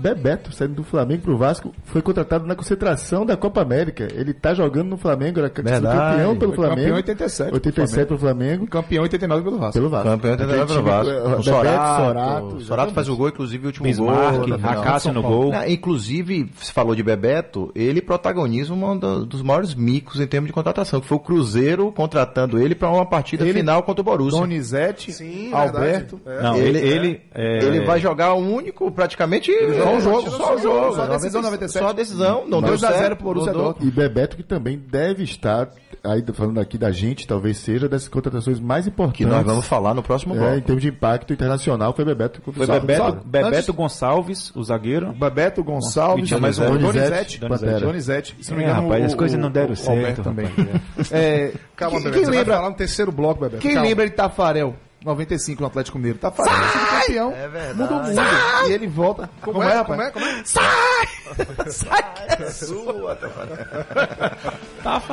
Bebeto, saindo do Flamengo pro Vasco, foi contratado na concentração da Copa América. Ele tá jogando no Flamengo, era Verdade. campeão pelo Foi campeão Flamengo. em 87 87 pelo E Flamengo. campeão em 89 pelo Vasco. Pelo Vasco. Campeão tentando Aquele pelo Vasco. eh, O Bebeto, Sorato, Sorato, Sorato faz o gol, inclusive o último Bismarck, gol. Acácio no gol. Ah, Inclusive, se falou de Bebeto, ele protagoniza um do- dos maiores micos em termos de contratação, que foi o Cruzeiro contratando ele para uma partida Ele- final contra o Borussia. Donizete, Sim, Alberto. É. Não, ele, ele, é, ele vai jogar o único, praticamente, Só o jogo, Só o jogo. Só a decisão, 97. só a decisão. Não deu 2 a 0 certo. pro Borussia. Dortmund. E Bebeto que também deve estar, aí falando aqui da gente, talvez seja das contratações mais importantes. Que nós vamos falar no próximo É, em termos de impacto internacional, foi Bebeto que Foi Bebeto, só- Bebeto Gonçalves, o zagueiro. Bebeto Gonçalves, tinha mais um. Donizete, Donizete. Se não me É, engano, rapaz, as coisas não deram certo, também. rapaz, É, Calma, quem, Bebeto. você vai lembra, falar no terceiro bloco, Bebeto. quem lembra de Tafarel? 95 no Atlético Mineiro. Tafarel é campeão. É verdade. Muda o mundo. E ele volta. Como, é, rapaz? Como é? Como é? Sua, tá Como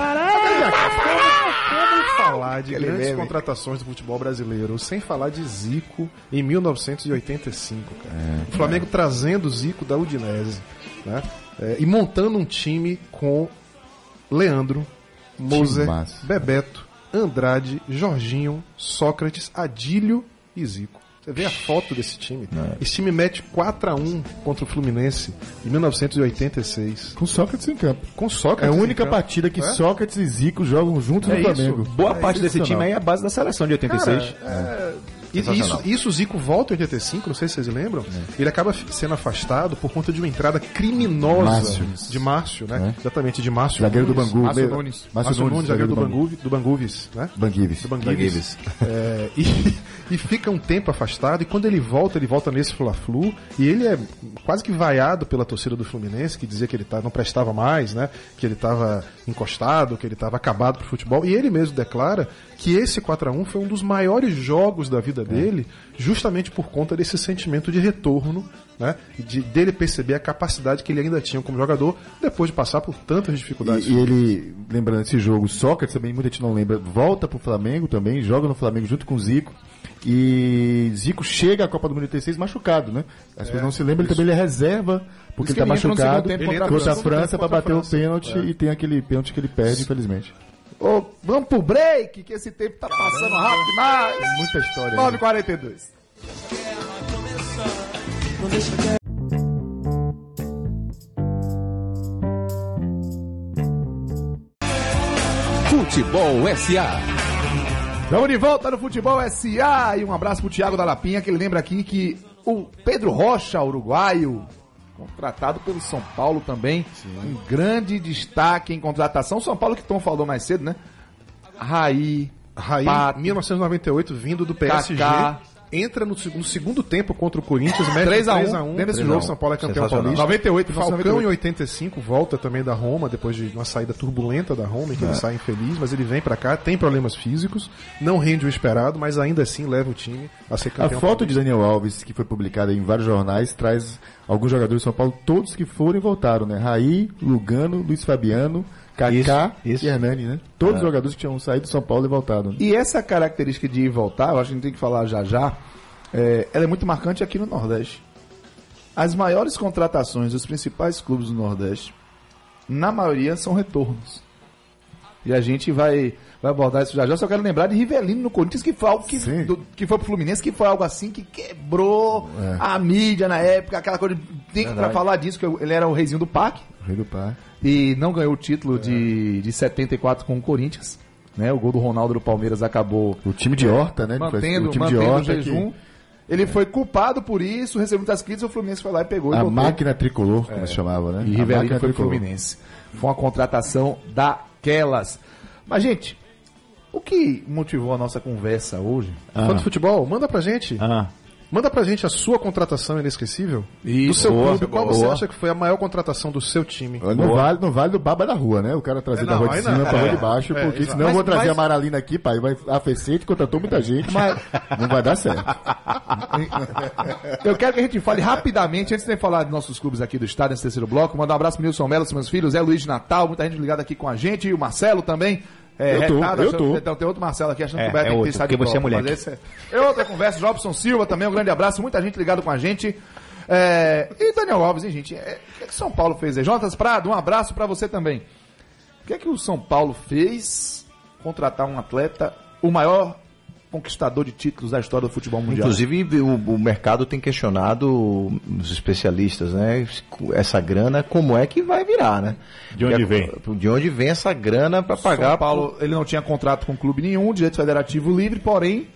falar de Aquele grandes meme. contratações do futebol brasileiro sem falar de Zico em 1985, cara? o Flamengo trazendo o Zico da Udinese, né? É, e montando um time com Leandro, Moser. Bebeto, Andrade, Jorginho, Sócrates, Adílio e Zico. Você vê a foto desse time? Esse time mete 4x1 contra o Fluminense em 1986. Com Sócrates em campo. Com É Sócrates. a em única campo. partida que É? Sócrates e Zico jogam juntos É no isso. Flamengo. Boa parte desse time aí é a base da seleção de 86. E isso, isso o Zico volta em 85, não sei se vocês lembram. Ele acaba sendo afastado por conta de uma entrada criminosa Márcio. de Márcio, né? É. Exatamente, de Márcio. Zagueiro do. Bangu. Márcio Nunes. Márcio, Nunes, zagueiro do, Bangu, do Banguvis, né? Banguives. Do Banguives. É, e, e fica um tempo afastado, e quando ele volta, ele volta nesse Fla-Flu, e ele é quase que vaiado pela torcida do Fluminense, que dizia que ele tá, não prestava mais, né? Que ele estava encostado, que ele estava acabado pro futebol, e ele mesmo declara que esse 4 a 1 foi um dos maiores jogos da vida dele, justamente por conta desse sentimento de retorno, né? De, dele perceber a capacidade que ele ainda tinha como jogador, depois de passar por tantas dificuldades. E, e ele, lembrando esse jogo, Sócrates também, muita gente não lembra, volta pro Flamengo também, joga no Flamengo junto com o Zico. E Zico chega à Copa do Mundo 86 machucado, né? As pessoas não se lembram, ele também ele é reserva, porque ele tá segundo machucado Ele entra contra, a França para bater o pênalti e tem aquele pênalti que ele perde, infelizmente. Ô, vamos pro break, que esse tempo tá passando rápido demais. Muita história. né? 9h42. Futebol SA. Estamos de volta no Futebol SA e um abraço pro Thiago da Lapinha, que ele lembra aqui que o Pedro Rocha, uruguaio, contratado pelo São Paulo também, um grande destaque em contratação. São Paulo que Tom falou mais cedo, né? Raí, Raí, Pato, 1998, vindo do PSG. Kaká. Entra no, no segundo tempo contra o Corinthians, mete 3 a 1, 3x1. dentro desse jogo. São Paulo é campeão paulista. 98, Falcão 98. em 85 volta também da Roma, depois de uma saída turbulenta da Roma, em que ele sai infeliz, mas ele vem pra cá, tem problemas físicos, não rende o esperado, mas ainda assim leva o time a ser A campeão. foto de Daniel Alves, que foi publicada em vários jornais, traz alguns jogadores de São Paulo, todos que foram e voltaram, né? Raí, Lugano, Luiz Fabiano, Kaká Isso, e Hernani, né? Todos os jogadores que tinham saído de São Paulo e voltado. Né? E essa característica de ir e voltar, eu acho que a gente tem que falar já já, é, ela é muito marcante aqui no Nordeste. As maiores contratações dos principais clubes do Nordeste, na maioria, são retornos. E a gente vai, vai abordar isso já já. Só quero lembrar de Rivelino no Corinthians, que foi algo que, do- que foi pro Fluminense, que foi algo assim que quebrou É. a mídia na época, aquela coisa. Tem que pra falar disso, que ele era o reizinho do parque Rei do Par. E não ganhou o título de, de 74 com o Corinthians. Né? O gol do Ronaldo do Palmeiras acabou O time de Horta, né? mantendo, o time mantendo de o Horta jejum. que- Ele foi culpado por isso, recebeu muitas críticas, o Fluminense foi lá e pegou e A botou. máquina tricolor, como se chamava, né? E A Rivelino foi tricolor. Fluminense. Foi uma contratação daquelas. Mas, gente, o que motivou a nossa conversa hoje? Fã de futebol, manda pra gente. Ah, Manda pra gente a sua contratação inesquecível. do Isso, seu boa, clube. Qual boa. você acha que foi a maior contratação do seu time? Não vale, não vale do baba da rua, né? O cara trazer É, da não, rua de cima não. pra rua É. de baixo, É, porque exato. senão eu vou Mas- trazer mas- a Maralina aqui, pai. Vai, a Fecete contratou muita gente. Não vai dar certo. Eu quero que a gente fale rapidamente, antes de falar dos nossos clubes aqui do estado, nesse terceiro bloco, mandar um abraço pro Nilson Melo, meus filhos, Zé Luiz de Natal, muita gente ligada aqui com a gente, e o Marcelo também. É, Eu tô, eu tô. Então, tem outro Marcelo aqui achando É, que o Beto é tem que ter estado porque de você é mulher. mas esse é, outra conversa. Robson Silva também, um grande abraço, muita gente ligada com a gente. É, e Daniel Alves, hein, gente? É, o que, é que São Paulo fez aí? Jonas Prado, um abraço pra você também. O que é que o São Paulo fez? Contratar um atleta, o maior conquistador de títulos da história do futebol mundial. Inclusive, o, o mercado tem questionado os especialistas, né? Essa grana, como é que vai virar, né? De onde Porque- De onde vem essa grana para pagar São Paulo, ele não tinha contrato com clube nenhum, direito federativo livre, porém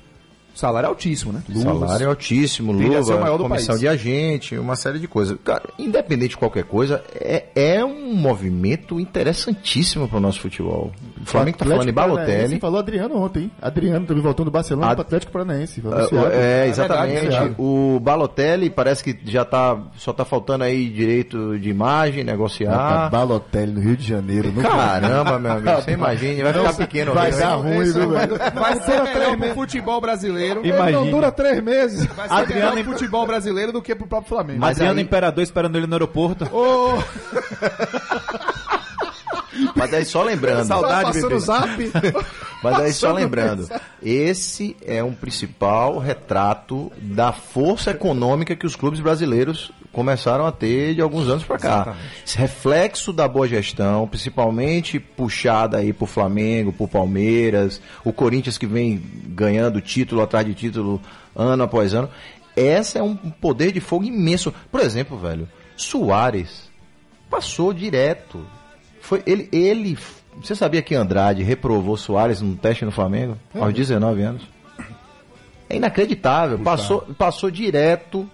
Salário altíssimo, né? Salário altíssimo, o luva, maior do comissão país. de agente, uma série de coisas. Cara, independente de qualquer coisa, é, é um movimento interessantíssimo para o nosso futebol. O Flamengo tá falando em Balotelli. falou Adriano ontem, hein? Adriano também voltando do Barcelona Ad- para Atlético Paranaense. É, anunciado. É, exatamente. É verdade, o Balotelli parece que já tá. Só tá faltando aí direito de imagem, negociar. Balotelli no Rio de Janeiro. Nunca- Caramba, meu amigo, você imagina, vai ficar pequeno. vai mesmo, dar ruim, viu, velho? Vai ser melhor pro futebol brasileiro. Imagina. Não dura três meses. Vai ser Adriano melhor pro futebol brasileiro do que pro próprio Flamengo. Mas Adriano aí- Imperador esperando ele no aeroporto. Mas aí só lembrando. Tá passando o zap. Mas aí só lembrando, esse é um principal retrato da força econômica que os clubes brasileiros começaram a ter de alguns anos para cá. Esse reflexo da boa gestão, principalmente puxada aí por Flamengo, por Palmeiras, o Corinthians que vem ganhando título atrás de título ano após ano. Essa é um poder de fogo imenso. Por exemplo, velho, Soares passou direto. Foi ele, ele. Você sabia que Andrade reprovou Soares num teste no Flamengo aos 19 anos? É inacreditável. Passou, passou direto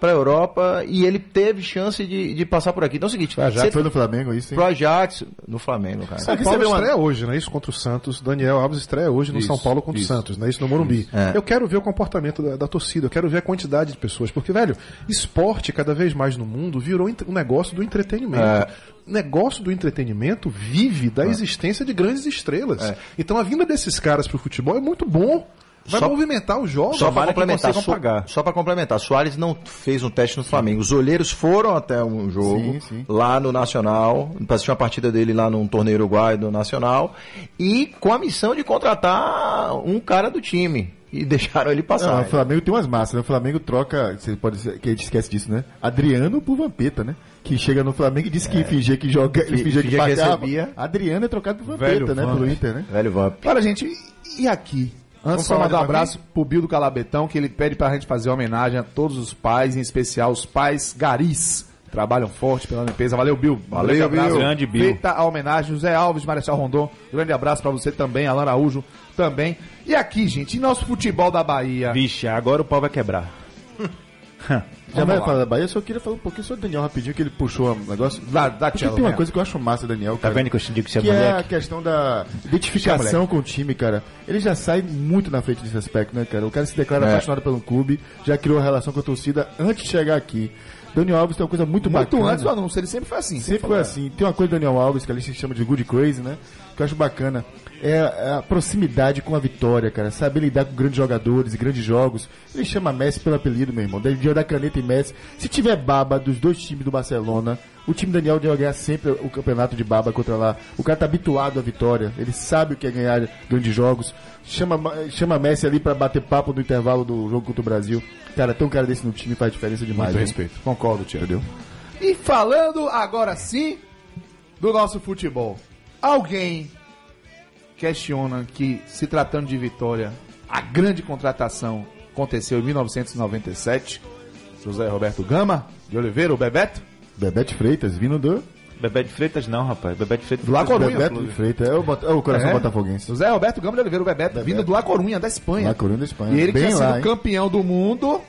pra Europa e ele teve chance de, de passar por aqui. Então é o seguinte, Já você- foi no Flamengo isso, hein? pro Ajax no Flamengo, cara. São Paulo uma- estreia hoje, né? Isso contra o Santos. Daniel Alves estreia hoje no Isso, São Paulo contra isso. o Santos, né? Isso no Morumbi. É. Eu quero ver o comportamento da, da torcida, eu quero ver a quantidade de pessoas. Porque, velho, esporte cada vez mais no mundo virou um negócio do entretenimento. É. O negócio do entretenimento vive da existência de grandes estrelas. É. Então a vinda desses caras pro futebol é muito bom. Vai Só- movimentar os jogos. Só para que complementar, Su- pagar. só para complementar, Soares não fez um teste no Flamengo. Os olheiros foram até um jogo Sim, sim. lá no Nacional, para assistir uma partida dele lá num torneio uruguaio do Nacional, e com a missão de contratar um cara do time. E deixaram ele Não, passar. o Flamengo tem umas massas, né? O Flamengo troca, você pode ser, que a gente esquece disso, né? Adriano por Vampeta, né? Que chega no Flamengo e disse que fingia que joga, ele Fi- fingia que fingia que pagava. recebia. Adriano é trocado por Velho Vampeta, né? Vamp. Pelo Inter, né? Velho Vamp. Olha, gente, e aqui? Antes só mandar um abraço pro Bill do Calabetão, que ele pede pra gente fazer uma homenagem a todos os pais, em especial os pais garis. que Trabalham forte pela limpeza. Valeu, Bill. Valeu, Grande abraço. Bill. Grande Bill. Feita a homenagem, José Alves, Marechal Rondon. Grande abraço pra você também, Alan Araújo também. E aqui, gente, e nosso futebol da Bahia? Vixe, agora o pau vai quebrar. Já vai lá. falar da Bahia, eu só queria falar um pouquinho sobre o Daniel rapidinho, que ele puxou um negócio. Da Porque Tchelo, tem uma coisa que eu acho massa, Daniel. Tá cara. vendo que eu te digo que você é que é a moleque? questão da identificação com o time, cara. Ele já sai muito na frente desse aspecto, né, cara? O cara se declara É. apaixonado pelo clube, já criou uma relação com a torcida antes de chegar aqui. Daniel Alves tem uma coisa muito, Muito bacana. antes do anúncio, ele sempre foi assim. Sempre foi assim. Tem uma coisa do Daniel Alves que ali se chama de good crazy, né? Que eu acho bacana. É a proximidade com a vitória, cara. Saber lidar com grandes jogadores e grandes jogos. Ele chama Messi pelo apelido, meu irmão. Deve dia da caneta em Messi. Se tiver baba dos dois times do Barcelona, o time Daniel deve ganhar sempre o campeonato de baba contra lá. O cara tá habituado à vitória. Ele sabe o que é ganhar grandes jogos. Chama, chama Messi ali pra bater papo no intervalo do jogo contra o Brasil. Cara, ter um cara desse no time faz diferença demais. Muito né? respeito. Concordo, Tchelo. Entendeu? E falando agora sim do nosso futebol. Alguém questiona que, se tratando de vitória, a grande contratação aconteceu em 1997. José Roberto Gama de Oliveira, o Bebeto. Bebete Freitas, vindo do. Bebé de Freitas não, rapaz. Bebé de Freitas Do La Corunha, Bebeto de Freitas. É o, é o coração É. botafoguense. José Roberto Gama de Oliveira, o Bebeto, vindo do La Corunha, da Espanha. La Corunha da Espanha. E ele Bem tinha lá, sido hein? campeão do mundo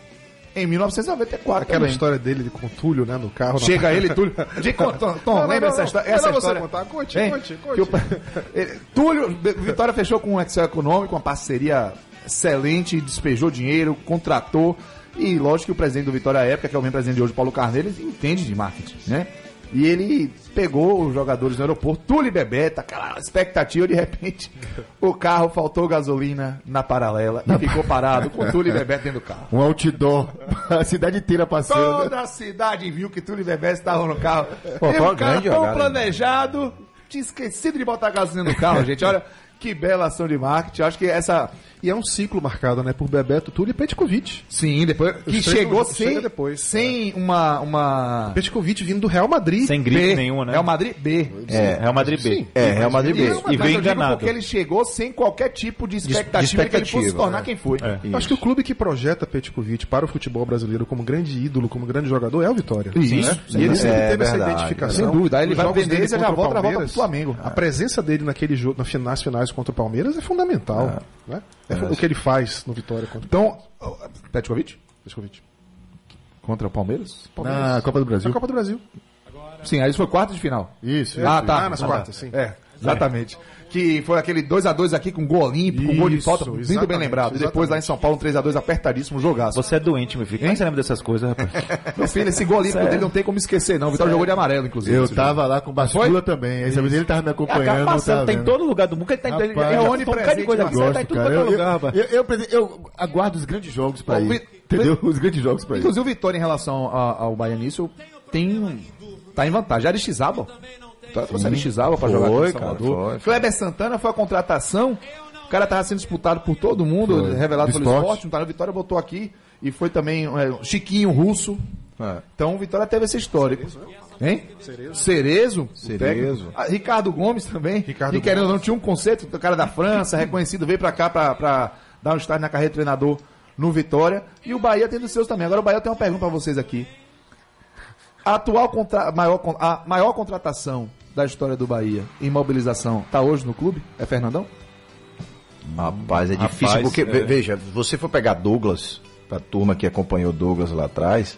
em 1994 Aquela também. história dele com o Túlio, né, no carro. na- Chega ele, Túlio. De, Tom, Tom, Não, não, lembra não, essa, não. essa você história? contar. Conte, Hein? conte, conte. Que o- Túlio, Vitória fechou com um Excel Econômico, uma parceria excelente, despejou dinheiro, contratou. E lógico que o presidente do Vitória à época, que é o mesmo presidente de hoje, Paulo Carneiro, ele entende de marketing, né? E ele pegou os jogadores no aeroporto, Túlio e Bebeto, aquela expectativa, de repente, o carro faltou gasolina na paralela e ficou parado com Túlio e Bebeto dentro do carro. Um outdoor. A cidade inteira passando. Toda a cidade viu que Túlio e Bebé estavam no carro. Pô, o cara grande tão jogada. planejado, tinha esquecido de botar gasolina no carro, gente. Olha, que bela ação de marketing. Acho que essa... E é um ciclo marcado, né, por Bebeto, Túlio e Petkovic. Sim, depois... Que chegou não- sem, chega depois. sem uma... uma... Petkovic vindo do Real Madrid. Sem gripe nenhuma, né? É o Madrid B. É, Real Madrid B. É, Real Madrid B. E, E veio eu digo enganado. Porque ele chegou sem qualquer tipo de expectativa, de de que ele fosse expectativa, se tornar é. quem foi. É. Eu Acho que o clube que projeta Petkovic para o futebol brasileiro como grande ídolo, como grande jogador, é o Vitória. Isso, né? E ele dúvida. sempre É teve essa identificação. Sem dúvida. Aí ele vai vender, você já contra o volta, volta Palmeiras, pro Flamengo. A presença dele naquele jogo, nas finais contra o Palmeiras é fundamental. Né? É o que ele faz no Vitória contra Então, Petkovic? o Petkovic. Contra o Palmeiras? Na Copa do Brasil. Na Copa do Brasil. Sim, aí isso foi quarto de final. Isso. Ah, tá. Ah, nas quartas, sim. É, exatamente. Que foi aquele 2x2 aqui com gol olímpico, com gol de falta, muito bem lembrado. E depois lá em São Paulo, um 3x2 apertadíssimo, jogaço. Você é doente, meu filho. É que você lembra dessas coisas, rapaz? Meu filho, esse gol olímpico dele não tem como esquecer, não. O Vitória jogou de amarelo, inclusive. Eu esse tava lá com bascula também. Essa vez ele tava me acompanhando. Acaba eu passando, tá em todo lugar do mundo. Ele tá, Rapaz, ele, é é onipresente, coisa Gosto, tá em tudo cara. é Eu, lugar, eu, rapaz. eu, eu, eu aguardo os grandes jogos pra ir. Vi- Entendeu? Os grandes jogos pra ir. Inclusive o Vitória em relação a- ao Baianício tem tá em vantagem. Aristizaba. Trouxe Aristizaba pra jogar aqui Foi, em cara, Salvador. foi. Kleber Santana foi a contratação. O cara tava sendo disputado por todo mundo, Foi. revelado Do pelo esporte. esporte. Não tá no Vitória, botou aqui. E foi também é, Chiquinho Russo. É. Então o Vitória teve esse histórico. Hein? Cerezo. Cerezo. técnico. Ah, Ricardo Gomes também. Ricardo que querendo ou não tinha um conceito, o cara da França, reconhecido, veio pra cá pra, pra dar um start na carreira de treinador no Vitória. E o Bahia tem dos seus também. Agora o Bahia tem uma pergunta pra vocês aqui. A atual contra... maior, a maior contratação da história do Bahia em mobilização tá hoje no clube? É Fernandão? Rapaz, é difícil Rapaz, porque, é. ve- veja, você for pegar Douglas, pra turma que acompanhou Douglas lá atrás,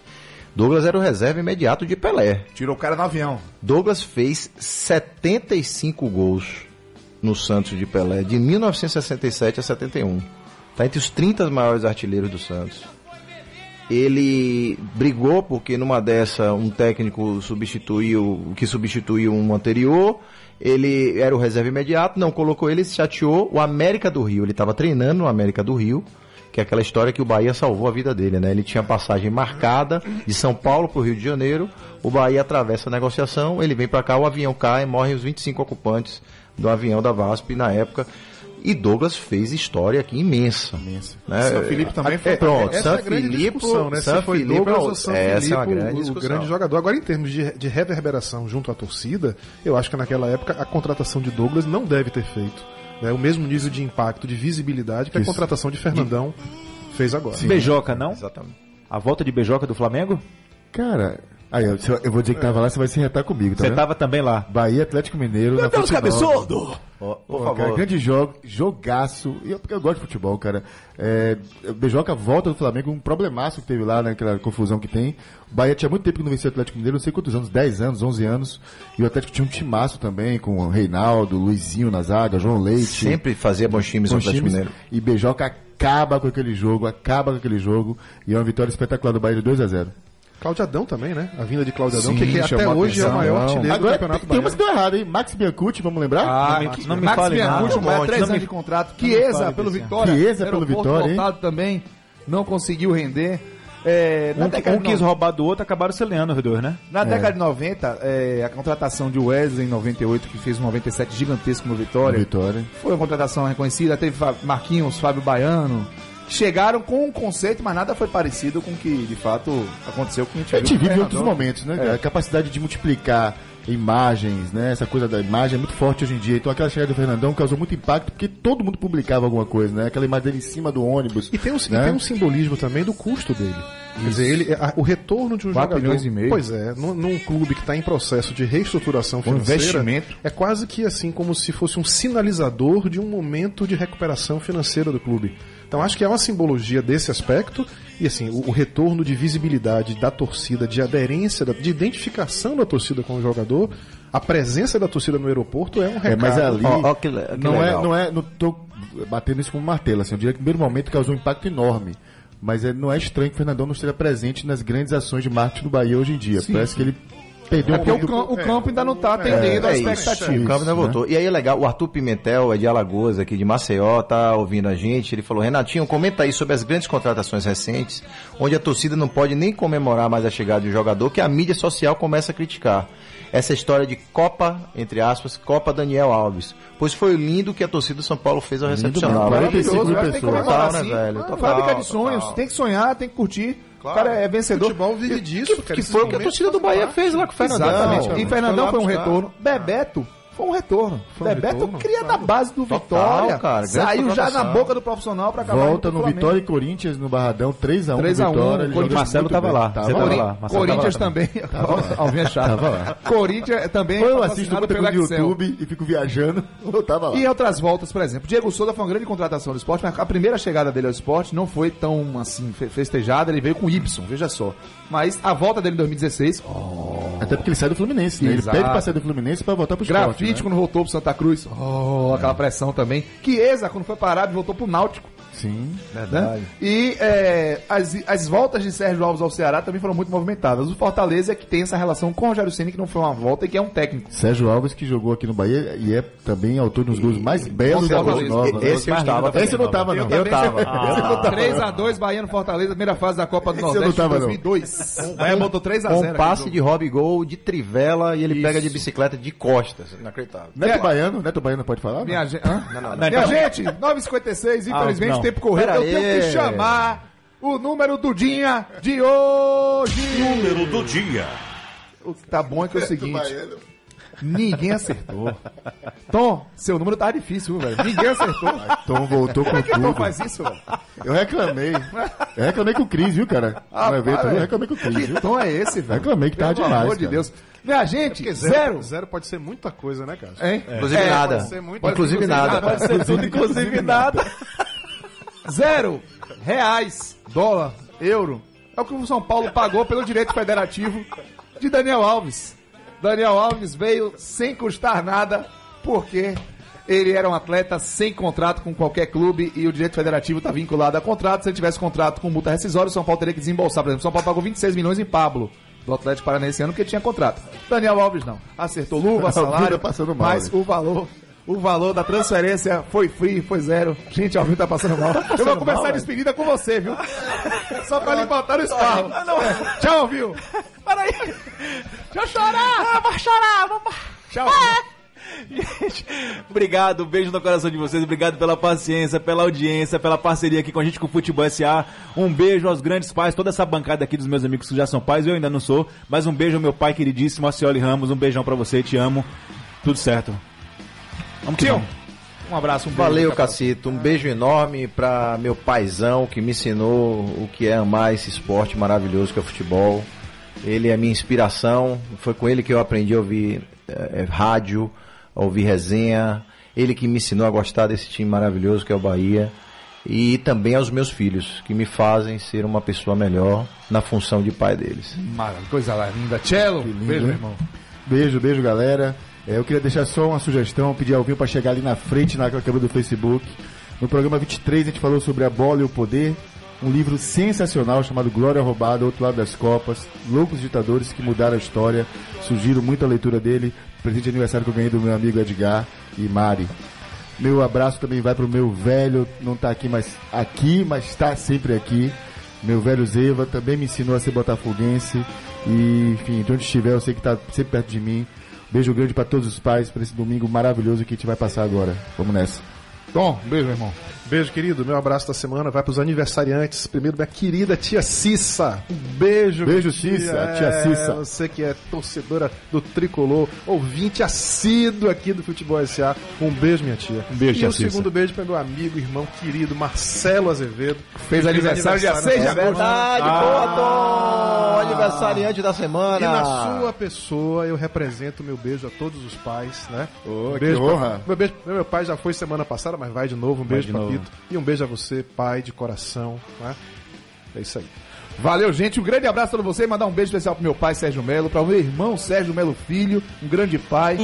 Douglas era o reserva imediato de Pelé. Tirou o cara no avião. Douglas fez 75 gols no Santos de Pelé, de 1967 a 71. Tá entre os 30 maiores artilheiros do Santos. Ele brigou porque numa dessa um técnico substituiu, que substituiu um anterior. Ele era o reserva imediato, não colocou ele, se chateou. O América do Rio, ele estava treinando no América do Rio, que é aquela história que o Bahia salvou a vida dele, né? Ele tinha passagem marcada de São Paulo para o Rio de Janeiro. O Bahia atravessa a negociação, ele vem para cá, o avião cai, morrem os 25 ocupantes do avião da VASP na época. E Douglas fez história aqui imensa. imensa. Né? São Felipe também foi- É, Pronto, Essa São é a Filipe, né? São Se foi Filipe, Douglas ou São essa Filipe é uma grande o- o, discussão. grande jogador. Agora, em termos de, de reverberação junto à torcida, eu acho que naquela época a contratação de Douglas não deve ter feito né, o mesmo nível de impacto, de visibilidade que a Isso. contratação de Fernandão fez agora. Beijoca, não? Exatamente. A volta de Beijoca do Flamengo? Cara, aí, eu, eu vou dizer que tava lá, você vai se retar comigo, tá Você vendo? tava também lá. Bahia Atlético Mineiro na Deus, Fonte Nova. cabeçudo! Ó, por cara, favor. grande jogo, jogaço. E eu, porque eu gosto de futebol, cara. É, o Beijoca volta do Flamengo, um problemaço que teve lá, naquela confusão que tem. O Bahia tinha muito tempo que não vencia o Atlético Mineiro, não sei quantos anos, 10 anos, 11 anos. E o Atlético tinha um timaço também, com o Reinaldo, Luizinho na zaga, João Leite. Sempre fazia bons times no bons Atlético times. Mineiro. E Beijoca acaba com aquele jogo, acaba com aquele jogo. E é uma vitória espetacular do Bahia de 2 a 0 Claudiadão também, né? A vinda de Claudiadão, Sim, que, que até hoje é o atenção. maior Não. artilheiro do Agora, Campeonato tem que deu errado, hein? Max Biancucci, vamos lembrar? Ah, Não que- não me Max fale Biancucci, nada. um cara, Não três anos de contrato. Chiesa pelo. Vitória. Chiesa pelo Vitória, hein? também. Não conseguiu render. É, na Um, década, um de quis no- roubar do outro, acabaram se leando os dois, né? na década de 90, é, a contratação de Wesley em 98, que fez um 97 gigantesco no Vitória, Vitória. foi uma contratação reconhecida. Teve Marquinhos, Fábio Baiano. Chegaram com um conceito, mas nada foi parecido com o que de fato aconteceu com o A gente vive outros momentos, né? cara? A capacidade de multiplicar imagens, né? Essa coisa da imagem é muito forte hoje em dia. Então aquela chegada do Fernandão causou muito impacto porque todo mundo publicava alguma coisa, né? Aquela imagem dele em cima do ônibus. E tem, um, e né? tem um simbolismo também do custo dele. Quer dizer, ele, a- o retorno de um Quatro jogador. milhões e meio. Pois é, num, num clube que está em processo de reestruturação Um financeira. investimento. É quase que assim, como se fosse um sinalizador de um momento de recuperação financeira do clube. Então acho que é uma simbologia desse aspecto. E assim, o, o retorno de visibilidade da torcida, de aderência, da- de identificação da torcida com o jogador, a presença da torcida no aeroporto é um recado. É, mas ali Ó, ó, que que não, é, legal. não é, não tô batendo isso como martelo, assim, eu diria que no primeiro momento causou um impacto enorme. Mas é, não é estranho que o Fernandão não esteja presente nas grandes ações de marketing do Bahia hoje em dia. Parece que ele perdeu É porque o, pouco do- cam- o campo ainda não está atendendo É às isso, expectativas. O Campo ainda né? voltou. E aí é legal, o Arthur Pimentel, é de Alagoas, aqui de Maceió, tá ouvindo a gente. Ele falou, Renatinho, comenta aí sobre as grandes contratações recentes, onde a torcida não pode nem comemorar mais a chegada de um jogador, que a mídia social começa a criticar. Essa história de Copa, entre aspas, Copa Daniel Alves. Pois foi lindo que a torcida do São Paulo fez ao recepcionar. mesmo, 45 Maravilhoso, acho que tem que pessoas. comemorar Total, né, velho? Ah, Total, Fábrica de total. sonhos, tem que sonhar, tem que curtir. Claro. O cara é vencedor. Futebol vive disso, Que, cara. que foi o que a torcida do fazem Bahia fez lá com o Fernandão. Exatamente. E Fernandão foi um retorno. Bebeto foi um retorno. Foi um Bebeto retorno, cria claro. da base do Total, Vitória. cara, Saiu já na boca do profissional pra acabar Volta no. Vitória e Corinthians no Barradão, 3x1 3 a 1, Vitória. ele Corinthians- jogou Marcelo tava lá, Tava você tava lá. Marcelo Corinthians tava lá também. Alvinha lá. Corinthians também. Ou eu assisto muito pelo. YouTube e fico viajando, eu tava lá. E outras voltas, por exemplo. Diego Souza foi uma grande contratação do esporte, mas a primeira chegada dele ao esporte não foi tão assim fe- festejada. Ele veio com Y, veja só. Mas a volta dele em 2016, Até porque ele sai do Fluminense, né? Ele Exato. pede pra sair do Fluminense pra voltar pro esporte. grafite né? quando voltou pro Santa Cruz, oh, aquela pressão também. Chiesa, quando foi parado, voltou pro Náutico. Sim. Né? E é, as, as voltas de Sérgio Alves ao Ceará também foram muito movimentadas. O Fortaleza é que tem essa relação com o Rogério Ceni que não foi uma volta e que é um técnico. Sérgio Alves que jogou aqui no Bahia e é também autor dos gols mais belos da Fortaleza. Nova. né? Esse eu estava. Esse eu não tava, não. Eu tava. 3x2 Bahia no Fortaleza, primeira fase da Copa do Esse eu Nordeste não tava, de não. 2002. O Bahia botou 3x0. Com um passe de Rob Gol, de trivela, e ele pega de bicicleta de costas. Inacreditável. Neto É. Baiano, Neto Baiano pode falar? Minha, Não? gente, hã? Não, não, não. Minha gente, 9h56, infelizmente não. o tempo Eu tenho que chamar o número do dia de hoje. Número do dia. O que tá bom é que é o seguinte, ninguém acertou. Tom, seu número tá difícil, viu, velho. Ninguém acertou. Tom voltou com Por que Tom tudo. faz isso, velho? Eu reclamei. Eu reclamei com o Cris, viu, cara? Ah, no evento, eu reclamei com o Cris, Que tom é esse, velho? Reclamei que tava Pelo demais, amor de cara. Deus. Minha gente, Porque zero. Zero pode ser muita coisa, né, cara? Hein? Inclusive É, nada. pode ser muito- Inclusive nada. Pode ser tudo, inclusive nada. Zero reais, dólar, euro. É o que o São Paulo pagou pelo direito federativo de Daniel Alves. Daniel Alves veio sem custar nada, porque ele era um atleta sem contrato com qualquer clube e o direito federativo está vinculado a contrato. Se ele tivesse contrato com multa rescisória, o São Paulo teria que desembolsar. Por exemplo, o São Paulo pagou 26 milhões em Pablo, do Atlético Paranaense ano, porque tinha contrato. Daniel Alves não. Acertou luva, salário, mas né? o valor o valor da transferência foi free, foi zero. Gente, Alvin tá passando mal. eu vou começar a despedida com você, viu? Só pra lhe botar no esparro. Tchau, Alvin. Peraí. Deixa eu chorar. Ah, vou chorar. Vamos... Tchau. Gente, obrigado, um beijo no coração de vocês, obrigado pela paciência, pela audiência, pela parceria aqui com a gente com o Futebol SA. Um beijo aos grandes pais, toda essa bancada aqui dos meus amigos que já são pais, eu ainda não sou, mas um beijo ao meu pai queridíssimo, Acioli Ramos, um beijão pra você, te amo. Tudo certo. Vamos que Tio, vamos. um abraço, um beijo. Valeu, Cacito. Um beijo enorme pra meu paizão que me ensinou o que é amar esse esporte maravilhoso que é o futebol. Ele é minha inspiração. Foi com ele que eu aprendi a ouvir eh, rádio, a ouvir resenha. Ele que me ensinou a gostar desse time maravilhoso que é o Bahia. E também aos meus filhos, que me fazem ser uma pessoa melhor na função de pai deles. Maravilha, coisa lá linda. Cello, beijo, meu irmão. Beijo, beijo, galera. É, eu queria deixar só uma sugestão, pedir ao Vinho para chegar ali na frente, na câmera do Facebook. No programa 23 a gente falou sobre a bola e o poder. Um livro sensacional chamado Glória Roubada, Outro Lado das Copas. Loucos ditadores que mudaram a história. Sugiro muito a leitura dele. Presente de aniversário que eu ganhei do meu amigo Edgar e Mari. Meu abraço também vai pro meu velho, não tá aqui, mas aqui, mas está sempre aqui. Meu velho Zeva também me ensinou a ser botafoguense. E, enfim, de onde estiver, eu sei que tá sempre perto de mim. Beijo grande para todos os pais para esse domingo maravilhoso que a gente vai passar agora. Vamos nessa. Tom, beijo, meu irmão. Beijo, querido. Meu abraço da semana vai para os aniversariantes. Primeiro, minha querida tia Cissa. Um beijo. Beijo, minha Cissa, tia Cissa. Você que é torcedora do Tricolor, ouvinte assíduo aqui do Futebol S.A. Um beijo, minha tia. Um beijo, E tia o Cissa. segundo beijo para meu amigo, irmão querido, Marcelo Azevedo. Fez aniversário dia 6 de agosto. verdade, boa, Tom! Aniversariante da semana. E na sua pessoa eu represento meu beijo a todos os pais, né? Ô, um que beijo pra- honra. meu, beijo, meu pai já foi semana passada, mas vai de novo. Um beijo, de E um beijo a você, pai de coração, né? É isso aí. Valeu, gente. Um grande abraço pra você. Mandar um beijo especial pro meu pai, Sérgio Melo, para o meu irmão, Sérgio Melo Filho, um grande pai.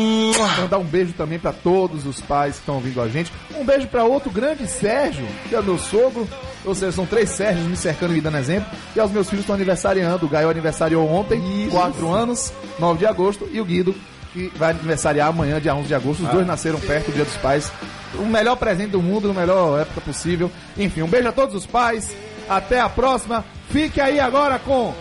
Mandar um beijo também pra todos os pais que estão ouvindo a gente. Um beijo pra outro grande Sérgio, que é o meu sogro. Ou seja, são três Sérgios me cercando e me dando exemplo. E aos meus filhos estão aniversariando. O Gaio aniversariou ontem, 4 anos, 9 de agosto. E o Guido, que vai aniversariar amanhã, dia 11 de agosto. Os dois nasceram perto do Dia dos Pais. O melhor presente do mundo, na melhor época possível. Enfim, um beijo a todos os pais. Até a próxima. Fique aí agora com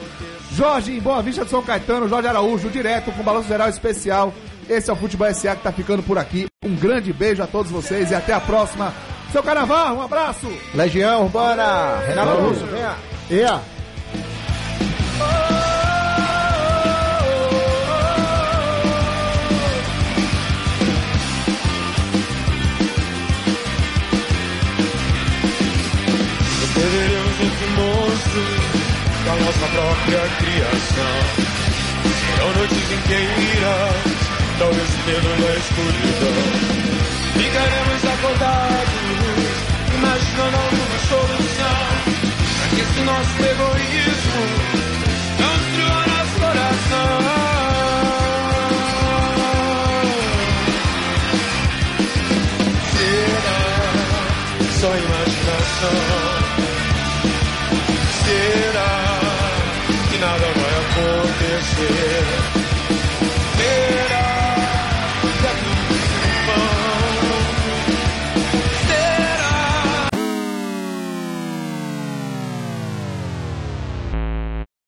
Jorge em Boa Vista de São Caetano, Jorge Araújo, direto com o Balanço Geral Especial. Esse é o Futebol SA que tá ficando por aqui. Um grande beijo a todos vocês e até a próxima. Seu Carnaval, um abraço! Legião Urbana, Renato Russo, venha. Ea! Seremos outro monstro da nossa própria criação. Serão noites inteiras, talvez medo da escuridão. Ficaremos acordados, imaginando alguma solução. Pra que esse nosso egoísmo não destrua nosso coração. Será só imaginação? for this year.